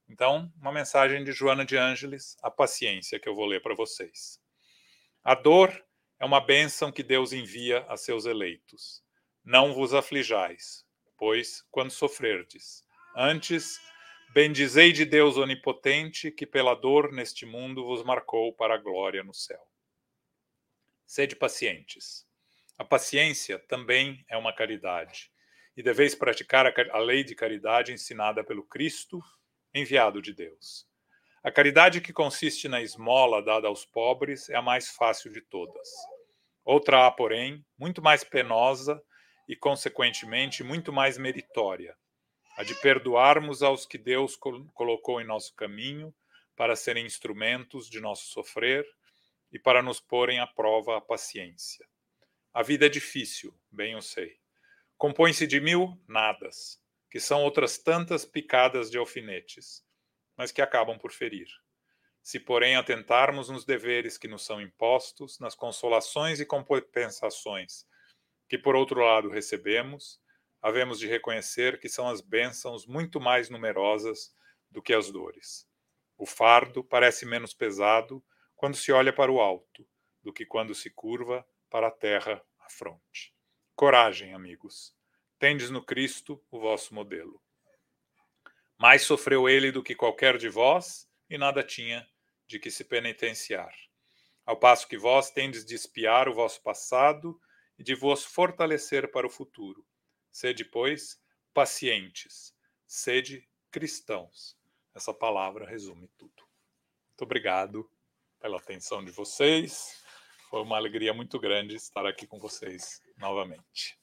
Então, uma mensagem de Joana de Ângeles, a paciência que eu vou ler para vocês. A dor é uma bênção que Deus envia a seus eleitos. Não vos aflijais, pois, quando sofrerdes, antes bendizei de Deus onipotente, que pela dor neste mundo vos marcou para a glória no céu. Sede pacientes. A paciência também é uma caridade, e deveis praticar a lei de caridade ensinada pelo Cristo, enviado de Deus. A caridade que consiste na esmola dada aos pobres é a mais fácil de todas. Outra há, porém, muito mais penosa e, consequentemente, muito mais meritória, a de perdoarmos aos que Deus colocou em nosso caminho para serem instrumentos de nosso sofrer e para nos porem à prova a paciência. A vida é difícil, bem eu sei. Compõe-se de mil nadas, que são outras tantas picadas de alfinetes, mas que acabam por ferir. Se, porém, atentarmos nos deveres que nos são impostos, nas consolações e compensações que, por outro lado, recebemos, havemos de reconhecer que são as bênçãos muito mais numerosas do que as dores. O fardo parece menos pesado quando se olha para o alto do que quando se curva para a terra à fronte. Coragem, amigos. Tendes no Cristo o vosso modelo. Mais sofreu ele do que qualquer de vós e nada tinha de que se penitenciar. Ao passo que vós tendes de espiar o vosso passado e de vos fortalecer para o futuro. Sede, pois, pacientes, sede cristãos. Essa palavra resume tudo. Muito obrigado pela atenção de vocês. Foi uma alegria muito grande estar aqui com vocês novamente.